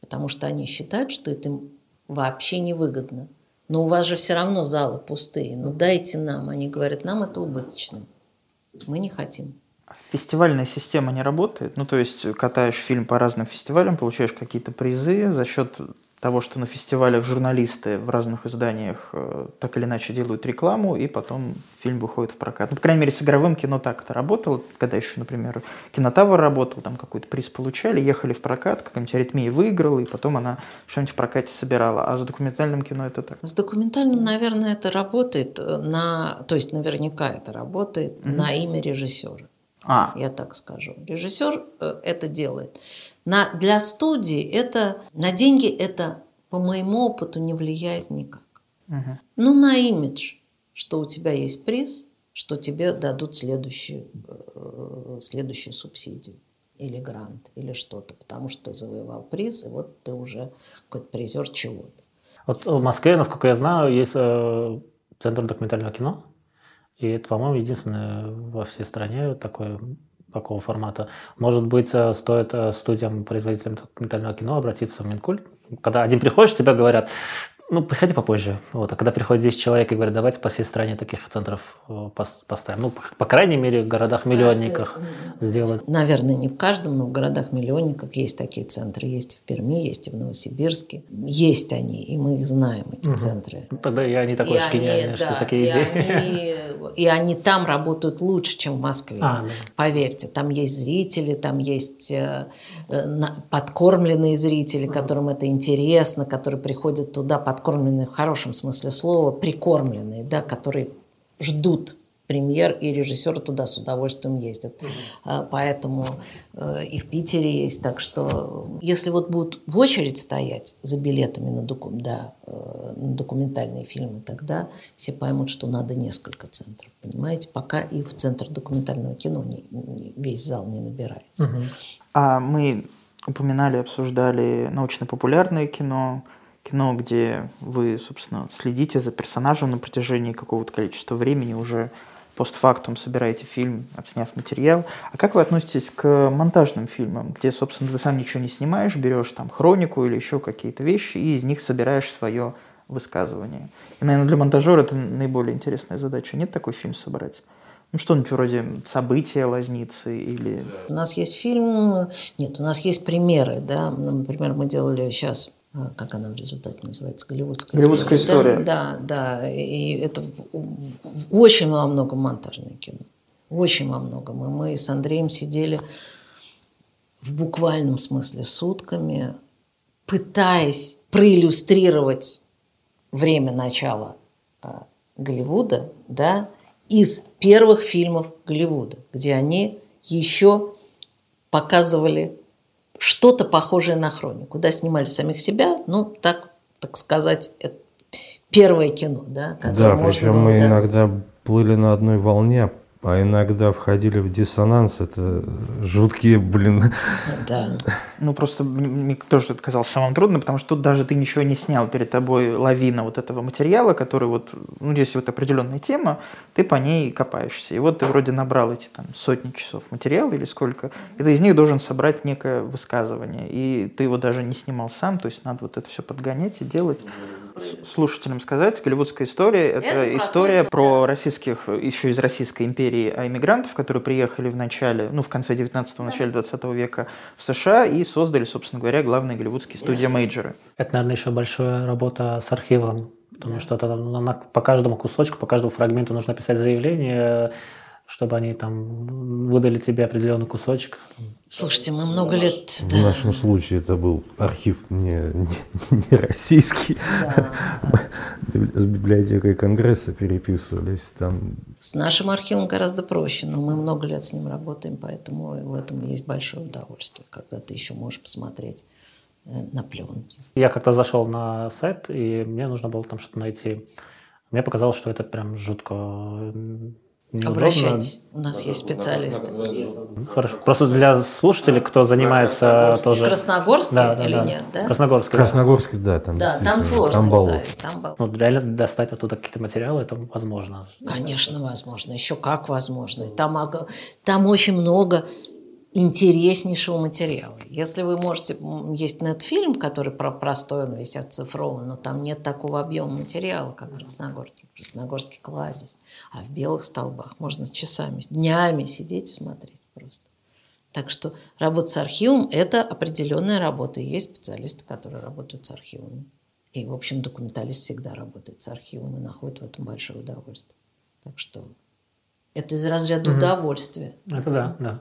[SPEAKER 3] Потому что они считают, что это им вообще невыгодно. Но у вас же все равно залы пустые. Ну дайте нам. Они говорят, нам это убыточно. Мы не хотим.
[SPEAKER 1] Фестивальная система не работает. Ну, то есть катаешь фильм по разным фестивалям, получаешь какие-то призы за счет того, что на фестивалях журналисты в разных изданиях э, так или иначе делают рекламу, и потом фильм выходит в прокат. Ну, по крайней мере, с игровым кино так это работало, когда еще, например, Кинотавр работал, там какой-то приз получали, ехали в прокат, какая-нибудь аритмия выиграла, и потом она что-нибудь в прокате собирала. А с документальным кино это так?
[SPEAKER 3] С документальным, наверное, это работает на... То есть наверняка это работает mm-hmm. на имя режиссера. А. Я так скажу. Режиссер э, это делает. На, для студии это, на деньги это, по моему опыту, не влияет никак. Угу. Ну, на имидж, что у тебя есть приз, что тебе дадут следующую, э, следующую субсидию или грант, или что-то, потому что ты завоевал приз, и вот ты уже какой-то призер чего-то.
[SPEAKER 2] Вот в Москве, насколько я знаю, есть э, Центр документального кино, и это, по-моему, единственное во всей стране такое такого формата. Может быть, э, стоит э, студиям, производителям документального кино обратиться в Минкульт? Когда один приходишь, тебе говорят, Ну, приходи попозже. Вот. А когда приходит 10 человек и говорят, давайте по всей стране таких центров э, поставим. Ну, по, крайней мере, в городах-миллионниках сделать.
[SPEAKER 3] Наверное, не в каждом, но в городах-миллионниках есть такие центры. Есть в Перми, есть и в Новосибирске. Есть они, и мы их знаем, эти угу. центры.
[SPEAKER 2] Ну, тогда и они такой же гениальные, да, что такие и идеи.
[SPEAKER 3] Они, и они там работают лучше, чем в Москве. А, да. Поверьте, там есть зрители, там есть э, э подкормленные зрители, которым это интересно, которые приходят туда под подкормленные в хорошем смысле слова, прикормленные, да, которые ждут премьер, и режиссеры туда с удовольствием ездят. Mm-hmm. Поэтому э, и в Питере есть. Так что если вот будут в очередь стоять за билетами на, доку, да, э, на документальные фильмы, тогда все поймут, что надо несколько центров. Понимаете, пока и в центр документального кино не, не, весь зал не набирается. Mm-hmm.
[SPEAKER 1] А мы упоминали, обсуждали научно-популярное кино, кино, где вы, собственно, следите за персонажем на протяжении какого-то количества времени, уже постфактум собираете фильм, отсняв материал. А как вы относитесь к монтажным фильмам, где, собственно, ты сам ничего не снимаешь, берешь там хронику или еще какие-то вещи и из них собираешь свое высказывание? И, наверное, для монтажера это наиболее интересная задача. Нет такой фильм собрать? Ну, что-нибудь вроде события лазницы или...
[SPEAKER 3] У нас есть фильм... Нет, у нас есть примеры, да. Например, мы делали сейчас как она в результате называется, голливудская,
[SPEAKER 1] голливудская история. история.
[SPEAKER 3] Да, да, и это очень во многом монтажное кино. Очень во многом. И мы с Андреем сидели в буквальном смысле сутками, пытаясь проиллюстрировать время начала а, Голливуда, да, из первых фильмов Голливуда, где они еще показывали что-то похожее на хронику. Да, снимали самих себя, ну, так, так сказать, первое кино, да,
[SPEAKER 4] которое Да, причем было, мы да. иногда плыли на одной волне, а иногда входили в диссонанс, это жуткие, блин.
[SPEAKER 3] Да.
[SPEAKER 1] Ну, просто мне тоже это казалось самым трудным, потому что тут даже ты ничего не снял, перед тобой лавина вот этого материала, который вот, ну, здесь вот определенная тема, ты по ней копаешься. И вот ты вроде набрал эти там сотни часов материала или сколько, и ты из них должен собрать некое высказывание. И ты его даже не снимал сам, то есть надо вот это все подгонять и делать слушателям сказать, голливудская история – это, это история про, про российских, еще из Российской империи, а иммигрантов, которые приехали в начале, ну, в конце 19-го, начале 20 века в США и создали, собственно говоря, главные голливудские студии мейджоры.
[SPEAKER 2] Это, наверное, еще большая работа с архивом, потому что там по каждому кусочку, по каждому фрагменту нужно писать заявление, чтобы они там выдали тебе определенный кусочек.
[SPEAKER 3] Слушайте, мы много лет...
[SPEAKER 4] В да. нашем случае это был архив не, не, не российский. Да. С библиотекой Конгресса переписывались там.
[SPEAKER 3] С нашим архивом гораздо проще, но мы много лет с ним работаем, поэтому в этом есть большое удовольствие, когда ты еще можешь посмотреть э, на пленке.
[SPEAKER 2] Я как-то зашел на сайт, и мне нужно было там что-то найти. Мне показалось, что это прям жутко
[SPEAKER 3] Неудобно. Обращайтесь, у нас есть специалисты.
[SPEAKER 2] Хорошо. Просто для слушателей, кто занимается тоже...
[SPEAKER 3] Красногорский да, да, или да. нет, да?
[SPEAKER 2] Красногорский.
[SPEAKER 4] Красногорский, да. Там,
[SPEAKER 3] да, там сложно. Там
[SPEAKER 2] балл. Там Ну, реально достать оттуда какие-то материалы, это возможно.
[SPEAKER 3] Конечно, возможно. Еще как возможно. Там, там очень много интереснейшего материала. Если вы можете... Есть нетфильм, который про простой, он весь оцифрован, но там нет такого объема материала, как в Красногорске. Красногорский кладезь. А в белых столбах можно часами, днями сидеть и смотреть просто. Так что работа с архивом – это определенная работа. И есть специалисты, которые работают с архивами. И, в общем, документалист всегда работает с архивом и находит в этом большое удовольствие. Так что это из разряда mm-hmm. удовольствия.
[SPEAKER 2] Это да, да.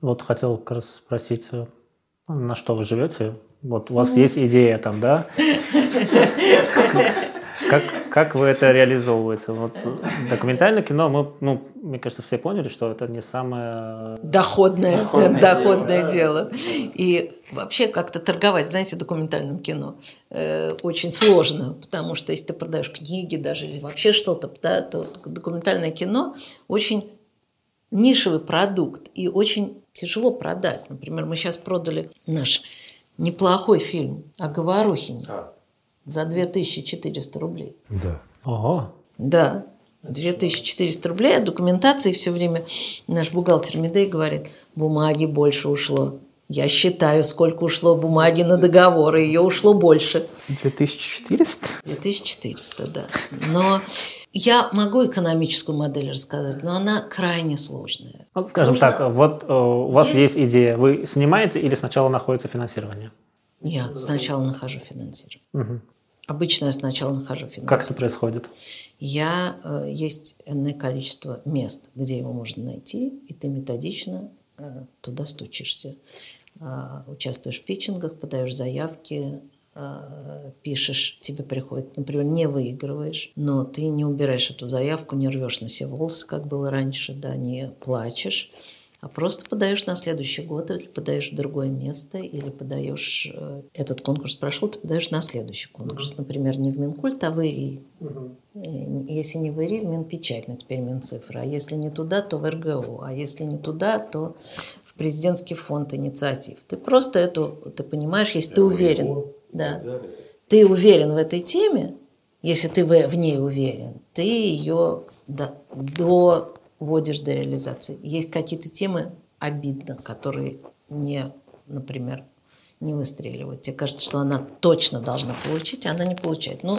[SPEAKER 2] Вот хотел как раз спросить, э, на что вы живете? Вот у вас mm. есть идея там, да? Как, как вы это реализовываете? Вот документальное кино, мы, ну, мне кажется, все поняли, что это не самое
[SPEAKER 3] доходное, доходное, доходное дело. дело. И вообще как-то торговать, знаете, документальным кино э, очень сложно, потому что если ты продаешь книги даже или вообще что-то, да, то документальное кино очень нишевый продукт и очень тяжело продать. Например, мы сейчас продали наш неплохой фильм о Говорухине а. за 2400 рублей.
[SPEAKER 4] Да.
[SPEAKER 2] Ага.
[SPEAKER 3] Да. 2400 рублей, а документации все время наш бухгалтер Медей говорит, бумаги больше ушло. Я считаю, сколько ушло бумаги на договоры, ее ушло больше.
[SPEAKER 1] 2400?
[SPEAKER 3] 2400, да. Но я могу экономическую модель рассказать, но она крайне сложная.
[SPEAKER 2] Ну, скажем
[SPEAKER 3] Нужно-
[SPEAKER 2] так, вот э, у вас
[SPEAKER 3] Есть-
[SPEAKER 2] есть... идея, вы снимаете или сначала находится финансирование?
[SPEAKER 3] Я сначала нахожу финансирование.
[SPEAKER 2] Мгм.
[SPEAKER 3] Обычно я сначала нахожу
[SPEAKER 2] Как это
[SPEAKER 3] финансирование.
[SPEAKER 2] происходит?
[SPEAKER 3] Я, э, есть энное количество мест, где его можно найти, и ты методично э, туда стучишься. А, Участвуешь в питчингах, подаешь заявки, а, пишешь, тебе приходит, например, не выигрываешь, но ты не убираешь эту заявку, не рвешь на себе волосы, как было раньше, да, не плачешь, а просто подаешь на следующий год, или подаешь в другое место, или подаешь, э, этот конкурс прошел, ты подаешь на следующий конкурс, например, не в Минкульт, а в ИРИ. Э, Если не в ИРИ, в Минпечать, ну теперь Минцифра. А если не туда, то в РГО. А если не туда, то в президентский фонд инициатив. Ты просто эту, ты понимаешь, если ты уверен, да, ты уверен в этой теме, если ты в, ней уверен, ты ее до- доводишь до реализации. Есть какие-то темы обидно, которые не, например, не выстреливают. Тебе кажется, что она точно должна получить, а она не получает. Ну,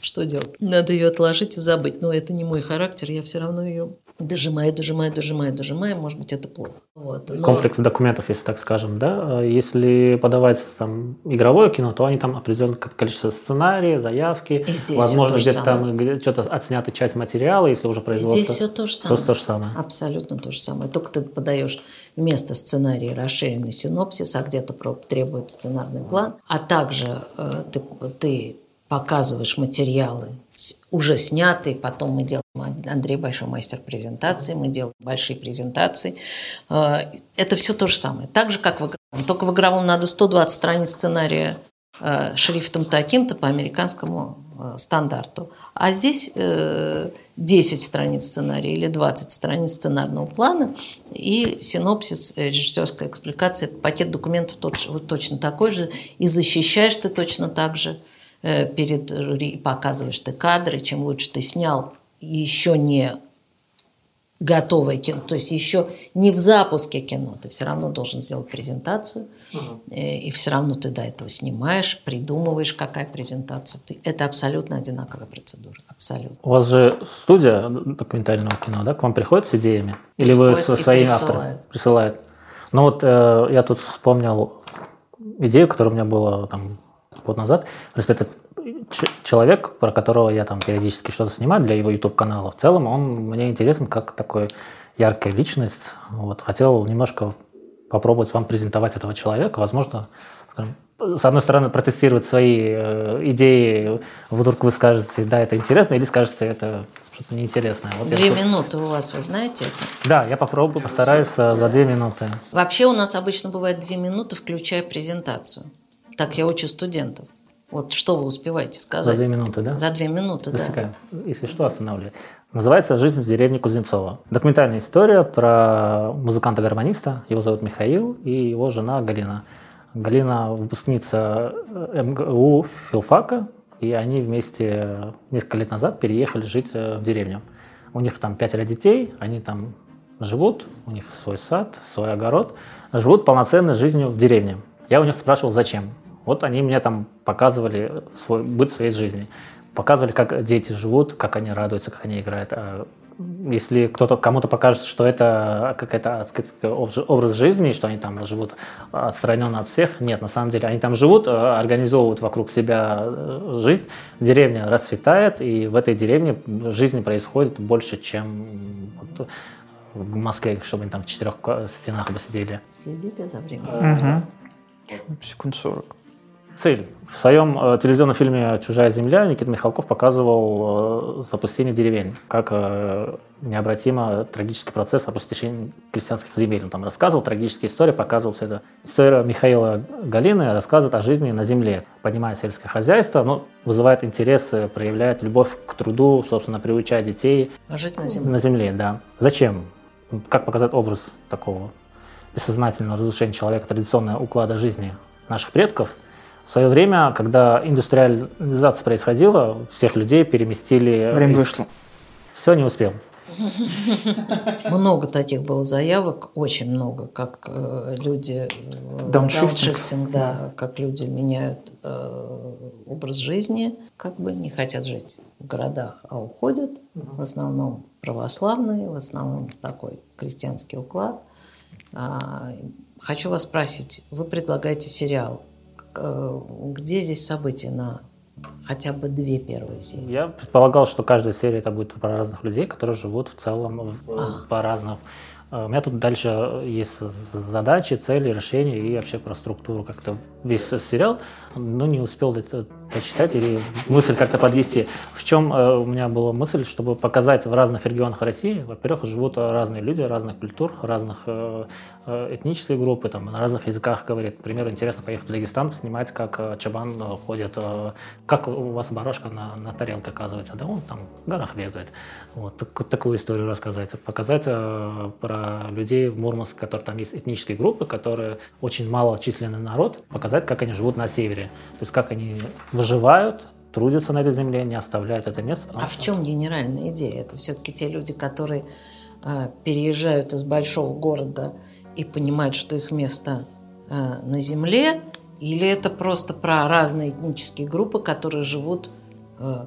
[SPEAKER 3] что делать? Надо ее отложить и забыть. Но это не мой характер, я все равно ее дожимаю, дожимаю, дожимаю, дожимаю. Может быть, это плохо. Вот. Но-
[SPEAKER 2] Комплекс документов, если так скажем, да. А Если подавать там игровое кино, то они там определенное ко- количество сценария, заявки,
[SPEAKER 3] И здесь
[SPEAKER 2] возможно, где-то там где- что-то отснята часть материала, если уже производство.
[SPEAKER 3] Здесь все то же самое.
[SPEAKER 2] то же самое.
[SPEAKER 3] Абсолютно то же самое. Только ты подаешь вместо сценария расширенный синопсис, а где-то требует сценарный план, а также э, ты, ты показываешь материалы уже снятые, потом мы делаем, Андрей большой мастер презентации, мы делаем большие презентации. Э, Это все то же самое. Так же, как в игровом. Только в игровом надо 120 страниц сценария э, шрифтом таким-то по американскому э, стандарту. А здесь э, 10 страниц сценария или 20 страниц сценарного плана и синопсис, режиссерская экспликация, пакет документов тот вот точно такой же. И защищаешь ты точно так же перед жюри, показываешь ты кадры. Чем лучше ты снял еще не готовое кино, то есть еще не в запуске кино, ты все равно должен сделать презентацию, э, и все равно ты до этого снимаешь, придумываешь, какая презентация. Ты, это абсолютно одинаковая процедура, абсолютно.
[SPEAKER 2] У вас же студия документального кино, да, к вам приходит с идеями? Или вы
[SPEAKER 3] Приходит
[SPEAKER 2] со
[SPEAKER 3] и
[SPEAKER 2] своими
[SPEAKER 3] присылает.
[SPEAKER 2] авторами? Присылает. Ну вот э, я тут вспомнил идею, которая у меня была там год назад. В принципе, это человек, про которого я там периодически что-то снимаю для его YouTube-канала. В целом он мне интересен как такой яркая личность. Вот. Хотел немножко попробовать вам презентовать этого человека. Возможно, с одной стороны, протестировать свои э, идеи, вдруг вы скажете, да, это интересно, или скажете, это что-то неинтересное. Вот я
[SPEAKER 3] Две
[SPEAKER 2] тут-
[SPEAKER 3] минуты у вас, вы знаете это?
[SPEAKER 2] Да, я попробую, постараюсь э, за две минуты.
[SPEAKER 3] Вообще у нас обычно бывает две минуты, включая презентацию. Так я учу студентов. Вот что вы успеваете
[SPEAKER 2] За
[SPEAKER 3] сказать?
[SPEAKER 2] две минуты, да?
[SPEAKER 3] За две минуты, да.
[SPEAKER 2] Если что, останавливай. Называется «Жизнь в деревне Кузнецова». Документальная история про музыканта-гармониста. Его зовут Михаил и его жена Галина. Галина выпускница МГУ филфака, и они вместе несколько лет назад переехали жить э, в деревню. У них там пятеро детей, они там живут, у них свой сад, свой огород, живут полноценной жизнью в деревне. Я у них спрашивал, зачем. Вот они мне там показывали свой быт своей жизни. Показывали, как дети живут, как они радуются, как они играют. А если кто-то кому-то покажет, что это какая-то образ жизни, что они там живут отстраненно от всех, нет, на самом деле они там живут, э, организовывают вокруг себя э, жизнь, деревня расцветает, и в этой деревне жизни происходит больше, чем вот в Москве, чтобы они там в четырех стенах бы сидели.
[SPEAKER 3] Следите за временем.
[SPEAKER 1] Мгм. Секунд 40.
[SPEAKER 2] Цель. В своем э, телевизионном фильме «Чужая земля» Никита Михалков показывал э, запустение деревень, как э, необратимо трагический процесс опустошения крестьянских земель. Он там рассказывал трагические истории, показывал все это. История Михаила Галины рассказывает о жизни на земле, поднимая сельское хозяйство, ну, вызывает интерес, проявляет любовь к труду, собственно, приучая детей
[SPEAKER 3] Жить на земле.
[SPEAKER 2] на земле, да. Зачем? Как показать образ такого бессознательного разрушения человека, традиционного уклада жизни наших предков? В свое время, когда индустриализация происходила, всех людей переместили...
[SPEAKER 1] Время вышло.
[SPEAKER 2] Все, не успел.
[SPEAKER 3] Много таких было заявок, очень много, как э, люди...
[SPEAKER 1] Дауншифтинг.
[SPEAKER 3] Дауншифтинг, да, как люди меняют э, образ жизни, как бы не хотят жить в городах, а уходят. В основном православные, в основном такой крестьянский уклад. А, хочу вас спросить, вы предлагаете сериал. Э, где здесь события на хотя бы две первые серии.
[SPEAKER 2] Я предполагал, что каждая серия это будет про разных людей, которые живут в целом а. по разным. Э, у меня тут дальше есть задачи, цели, решения и вообще про структуру как-то весь сериал, но не успел это почитать или мысль как-то подвести. В чем э, у меня была мысль, чтобы показать в разных регионах России, во-первых, живут разные люди, разных культур, разных э, э этнических групп, там, на разных языках говорят. Например, интересно поехать в Дагестан, снимать, как э, чабан э, ходит, э, как у вас барашка на, на тарелке оказывается, да, он там в горах бегает. Вот, так, такую историю рассказать. Показать э, про людей в Мурманске, которые там есть этнические группы, которые очень малочисленный народ, показать, как они живут на севере. То есть как они выживают, трудятся на этой земле, не оставляют это место.
[SPEAKER 3] А в чем генеральная идея? Это все-таки те люди, которые э, переезжают из большого города и понимают, что их место э, на земле, или это просто про разные этнические группы, которые живут э,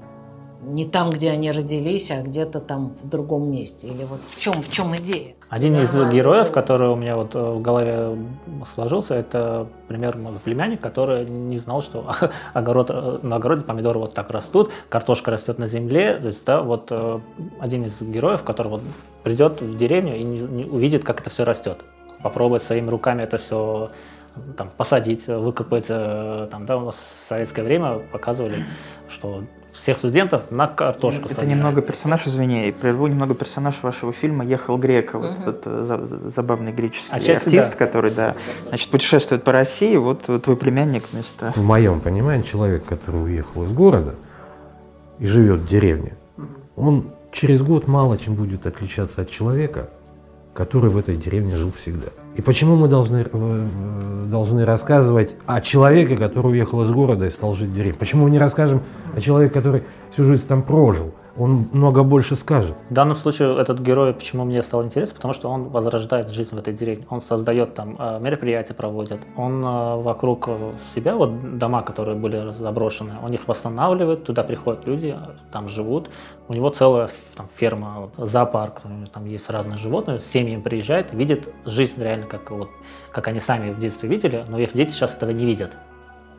[SPEAKER 3] не там, где они родились, а где-то там в другом месте? Или вот в чем, в чем идея?
[SPEAKER 2] Один из героев, который у меня вот э, в голове сложился, это примерно племянник, который не знал, что огород, э, на огороде помидоры вот так растут, картошка растет на земле. То есть, да, вот э, один из героев, который вот придет в деревню и не, не увидит, как это все растет. Попробует своими руками это все там, посадить, выкопать. Там, да, у нас в советское время показывали, что всех студентов на картошку
[SPEAKER 1] Это собирает. немного персонаж, извини, прерву немного персонаж вашего фильма «Ехал Грека», вот этот э, забавный греческий Отчасти артист, да. который, да, значит, путешествует по России, вот твой племянник вместо...
[SPEAKER 4] В моем понимании, человек, который уехал из города и живет в деревне, он через год мало чем будет отличаться от человека, который в этой деревне жил всегда. И почему мы должны, э, должны рассказывать о человеке, который уехал из города и стал жить в деревне? Почему мы не расскажем о человеке, который всю жизнь там прожил? Он много больше скажет.
[SPEAKER 2] В данном случае этот герой, почему мне стал интересен, потому что он возрождает жизнь в этой деревне. Он создает там э, мероприятия, проводит. Он э, вокруг себя, вот дома, которые были заброшены, он их восстанавливает, туда приходят люди, там живут. У него целая там, ферма, зоопарк, там есть разные животные, с семьями приезжает, видит жизнь реально, как, вот, как они сами в детстве видели, но их дети сейчас этого не видят.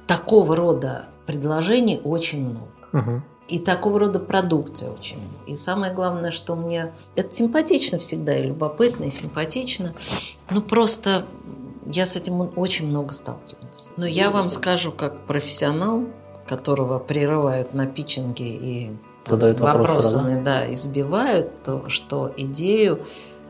[SPEAKER 3] Такого рода предложений очень много. Угу. И такого рода продукция очень. И самое главное, что мне это симпатично всегда, и любопытно, и симпатично. Ну, просто я с этим очень много сталкивалась. Но я вам скажу, как профессионал, которого прерывают на питчинге и там, вопросами да? да, избивают, то что идею,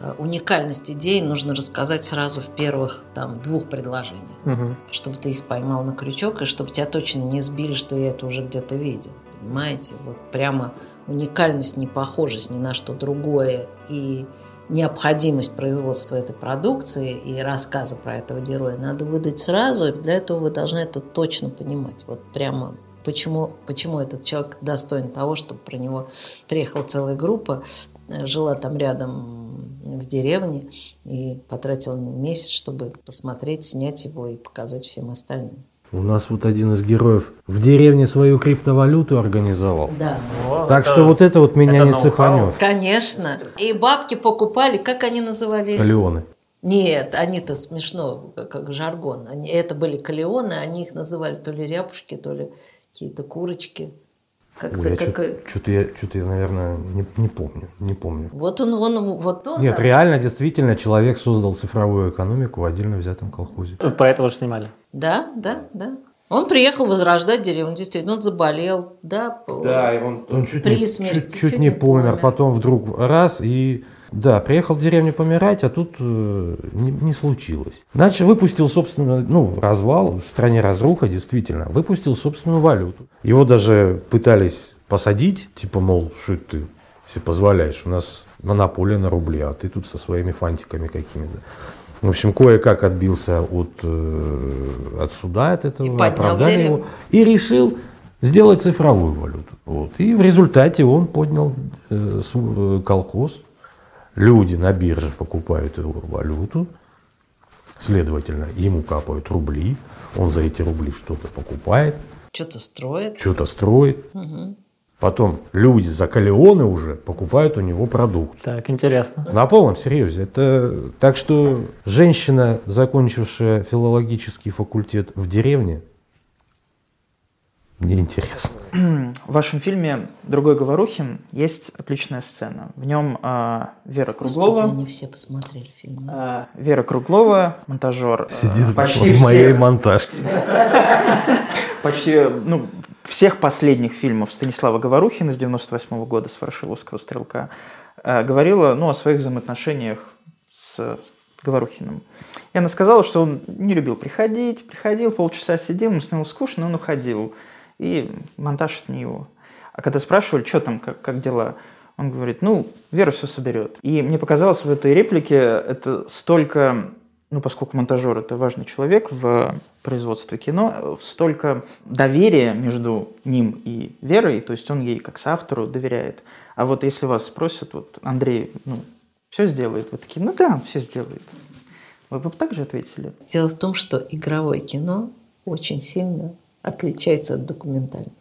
[SPEAKER 3] э, уникальность идеи нужно рассказать сразу в первых там, двух предложениях, угу. чтобы ты их поймал на крючок, и чтобы тебя точно не сбили, что я это уже где-то видел понимаете? Вот прямо уникальность, непохожесть ни на что другое и необходимость производства этой продукции и рассказа про этого героя надо выдать сразу, и для этого вы должны это точно понимать. Вот прямо почему, почему этот человек достоин того, чтобы про него приехала целая группа, э, жила там рядом в деревне и потратила месяц, чтобы посмотреть, снять его и показать всем остальным.
[SPEAKER 4] У нас вот один из героев в деревне свою криптовалюту организовал.
[SPEAKER 3] Да.
[SPEAKER 4] так это, что вот это вот меня это не цепанет.
[SPEAKER 3] Конечно. И бабки покупали, как они называли?
[SPEAKER 4] Калеоны.
[SPEAKER 3] Нет, они-то смешно, как, как жаргон. Они, это были калеоны, они их называли то ли ряпушки, то ли какие-то курочки.
[SPEAKER 4] Как Ой, я как... что-то, я, что-то я, наверное, не, не помню, не помню.
[SPEAKER 3] Вот он, он, вот он.
[SPEAKER 4] Нет, да. реально, действительно, человек создал цифровую экономику в отдельно взятом колхозе.
[SPEAKER 2] Про это уже снимали.
[SPEAKER 3] Да, да, да. Он приехал возрождать деревню, действительно, он заболел, да.
[SPEAKER 4] Да, и он, он чуть, при не, смерти, чуть, чуть, чуть не помер, помер, потом вдруг раз и да, приехал в деревню помирать, а тут э, не, не случилось. Дальше выпустил, собственно, ну, развал, в стране разруха, действительно, выпустил собственную валюту. Его даже пытались посадить, типа, мол, что ты себе позволяешь, у нас монополия на рубли, а ты тут со своими фантиками какими-то. В общем, кое-как отбился от, э, от суда, от этого, и оправдали его, и решил сделать цифровую валюту. Вот. И в результате он поднял э, э колхоз, Люди на бирже покупают его валюту, следовательно, ему капают рубли, он за эти рубли что-то покупает,
[SPEAKER 3] Что-то строит.
[SPEAKER 4] что-то строит. Потом люди за калионы уже покупают у него продукт.
[SPEAKER 2] Так, интересно.
[SPEAKER 4] На полном серьезе. Это так что женщина, закончившая филологический факультет в деревне, мне интересно.
[SPEAKER 1] В вашем фильме «Другой Говорухин» есть отличная сцена. В нем а, Вера
[SPEAKER 3] Господи,
[SPEAKER 1] Круглова,
[SPEAKER 3] они все посмотрели фильм.
[SPEAKER 1] а, Вера Круглова, монтажер, а,
[SPEAKER 4] Сидит
[SPEAKER 1] почти
[SPEAKER 4] в моей
[SPEAKER 1] всех-
[SPEAKER 4] монтажке.
[SPEAKER 1] почти ну, всех последних фильмов Станислава Говорухина с 98 года, с «Ворошиловского стрелка», э, говорила ну, о своих взаимоотношениях с Говорухиным. И она сказала, что он не любил приходить, приходил, полчаса сидел, ему становилось скучно, он уходил. И монтаж это не его. А когда спрашивали, что там, как, как дела, он говорит, ну, Вера все соберет. И мне показалось в этой реплике это столько, ну, поскольку монтажер это важный человек в производстве кино, столько доверия между ним и Верой, то есть он ей как соавтору доверяет. А вот если вас спросят, вот Андрей, ну, все сделает, вы такие, ну да, все сделает. Вы бы так же ответили?
[SPEAKER 3] Дело в том, что игровое кино очень сильно отличается от документального.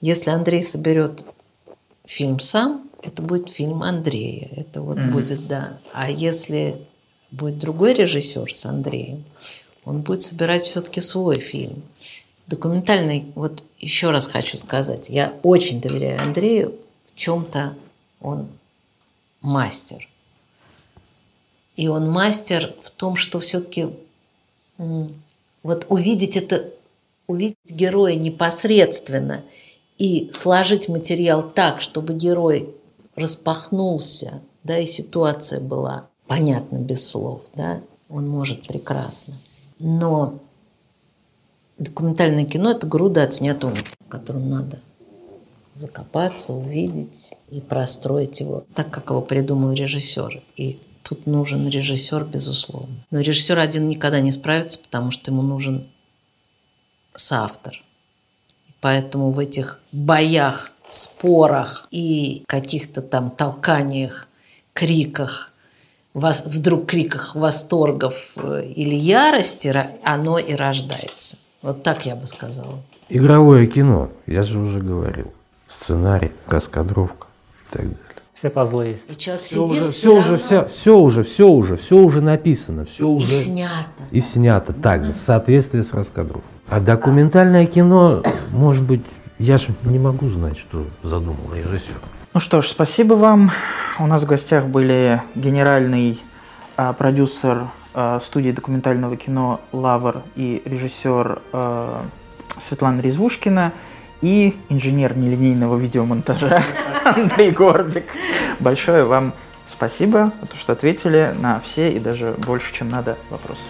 [SPEAKER 3] Если Андрей соберет фильм сам, это будет фильм Андрея. Это вот будет, да. А если будет другой режиссер с Андреем, он будет собирать все-таки свой фильм. Документальный, вот еще раз хочу сказать, я очень доверяю Андрею, в чем-то он мастер. И он мастер в том, что все-таки вот увидеть это, увидеть героя непосредственно и сложить материал так, чтобы герой распахнулся, да, и ситуация была понятна без слов, да, он может прекрасно. Но документальное кино – это груда отснятого, в котором надо закопаться, увидеть и простроить его так, как его придумал режиссер. И тут нужен режиссер, безусловно. Но режиссер один никогда не справится, потому что ему нужен соавтор. Поэтому в этих боях, спорах и каких-то там толканиях, криках, вос- вдруг криках восторгов э, или ярости оно и рождается. Вот так я бы сказала.
[SPEAKER 4] Игровое кино, я же уже говорил. Сценарий, раскадровка и так далее.
[SPEAKER 2] Все пазлы есть.
[SPEAKER 3] И человек
[SPEAKER 4] Все
[SPEAKER 3] сидит
[SPEAKER 4] уже, все уже, все, все уже, все уже, все уже написано, все
[SPEAKER 3] и
[SPEAKER 4] уже
[SPEAKER 3] снято.
[SPEAKER 4] и снято также, в соответствии с раскадровкой. А документальное кино, может быть, я же не могу знать, что задумал режиссер.
[SPEAKER 1] Ну что ж, спасибо вам. У нас в гостях были генеральный а, продюсер а, студии документального кино «Лавр» и режиссер а, Светлана Резвушкина и инженер нелинейного видеомонтажа Андрей Горбик. Большое вам спасибо за то, что ответили на все и даже больше, чем надо вопросы.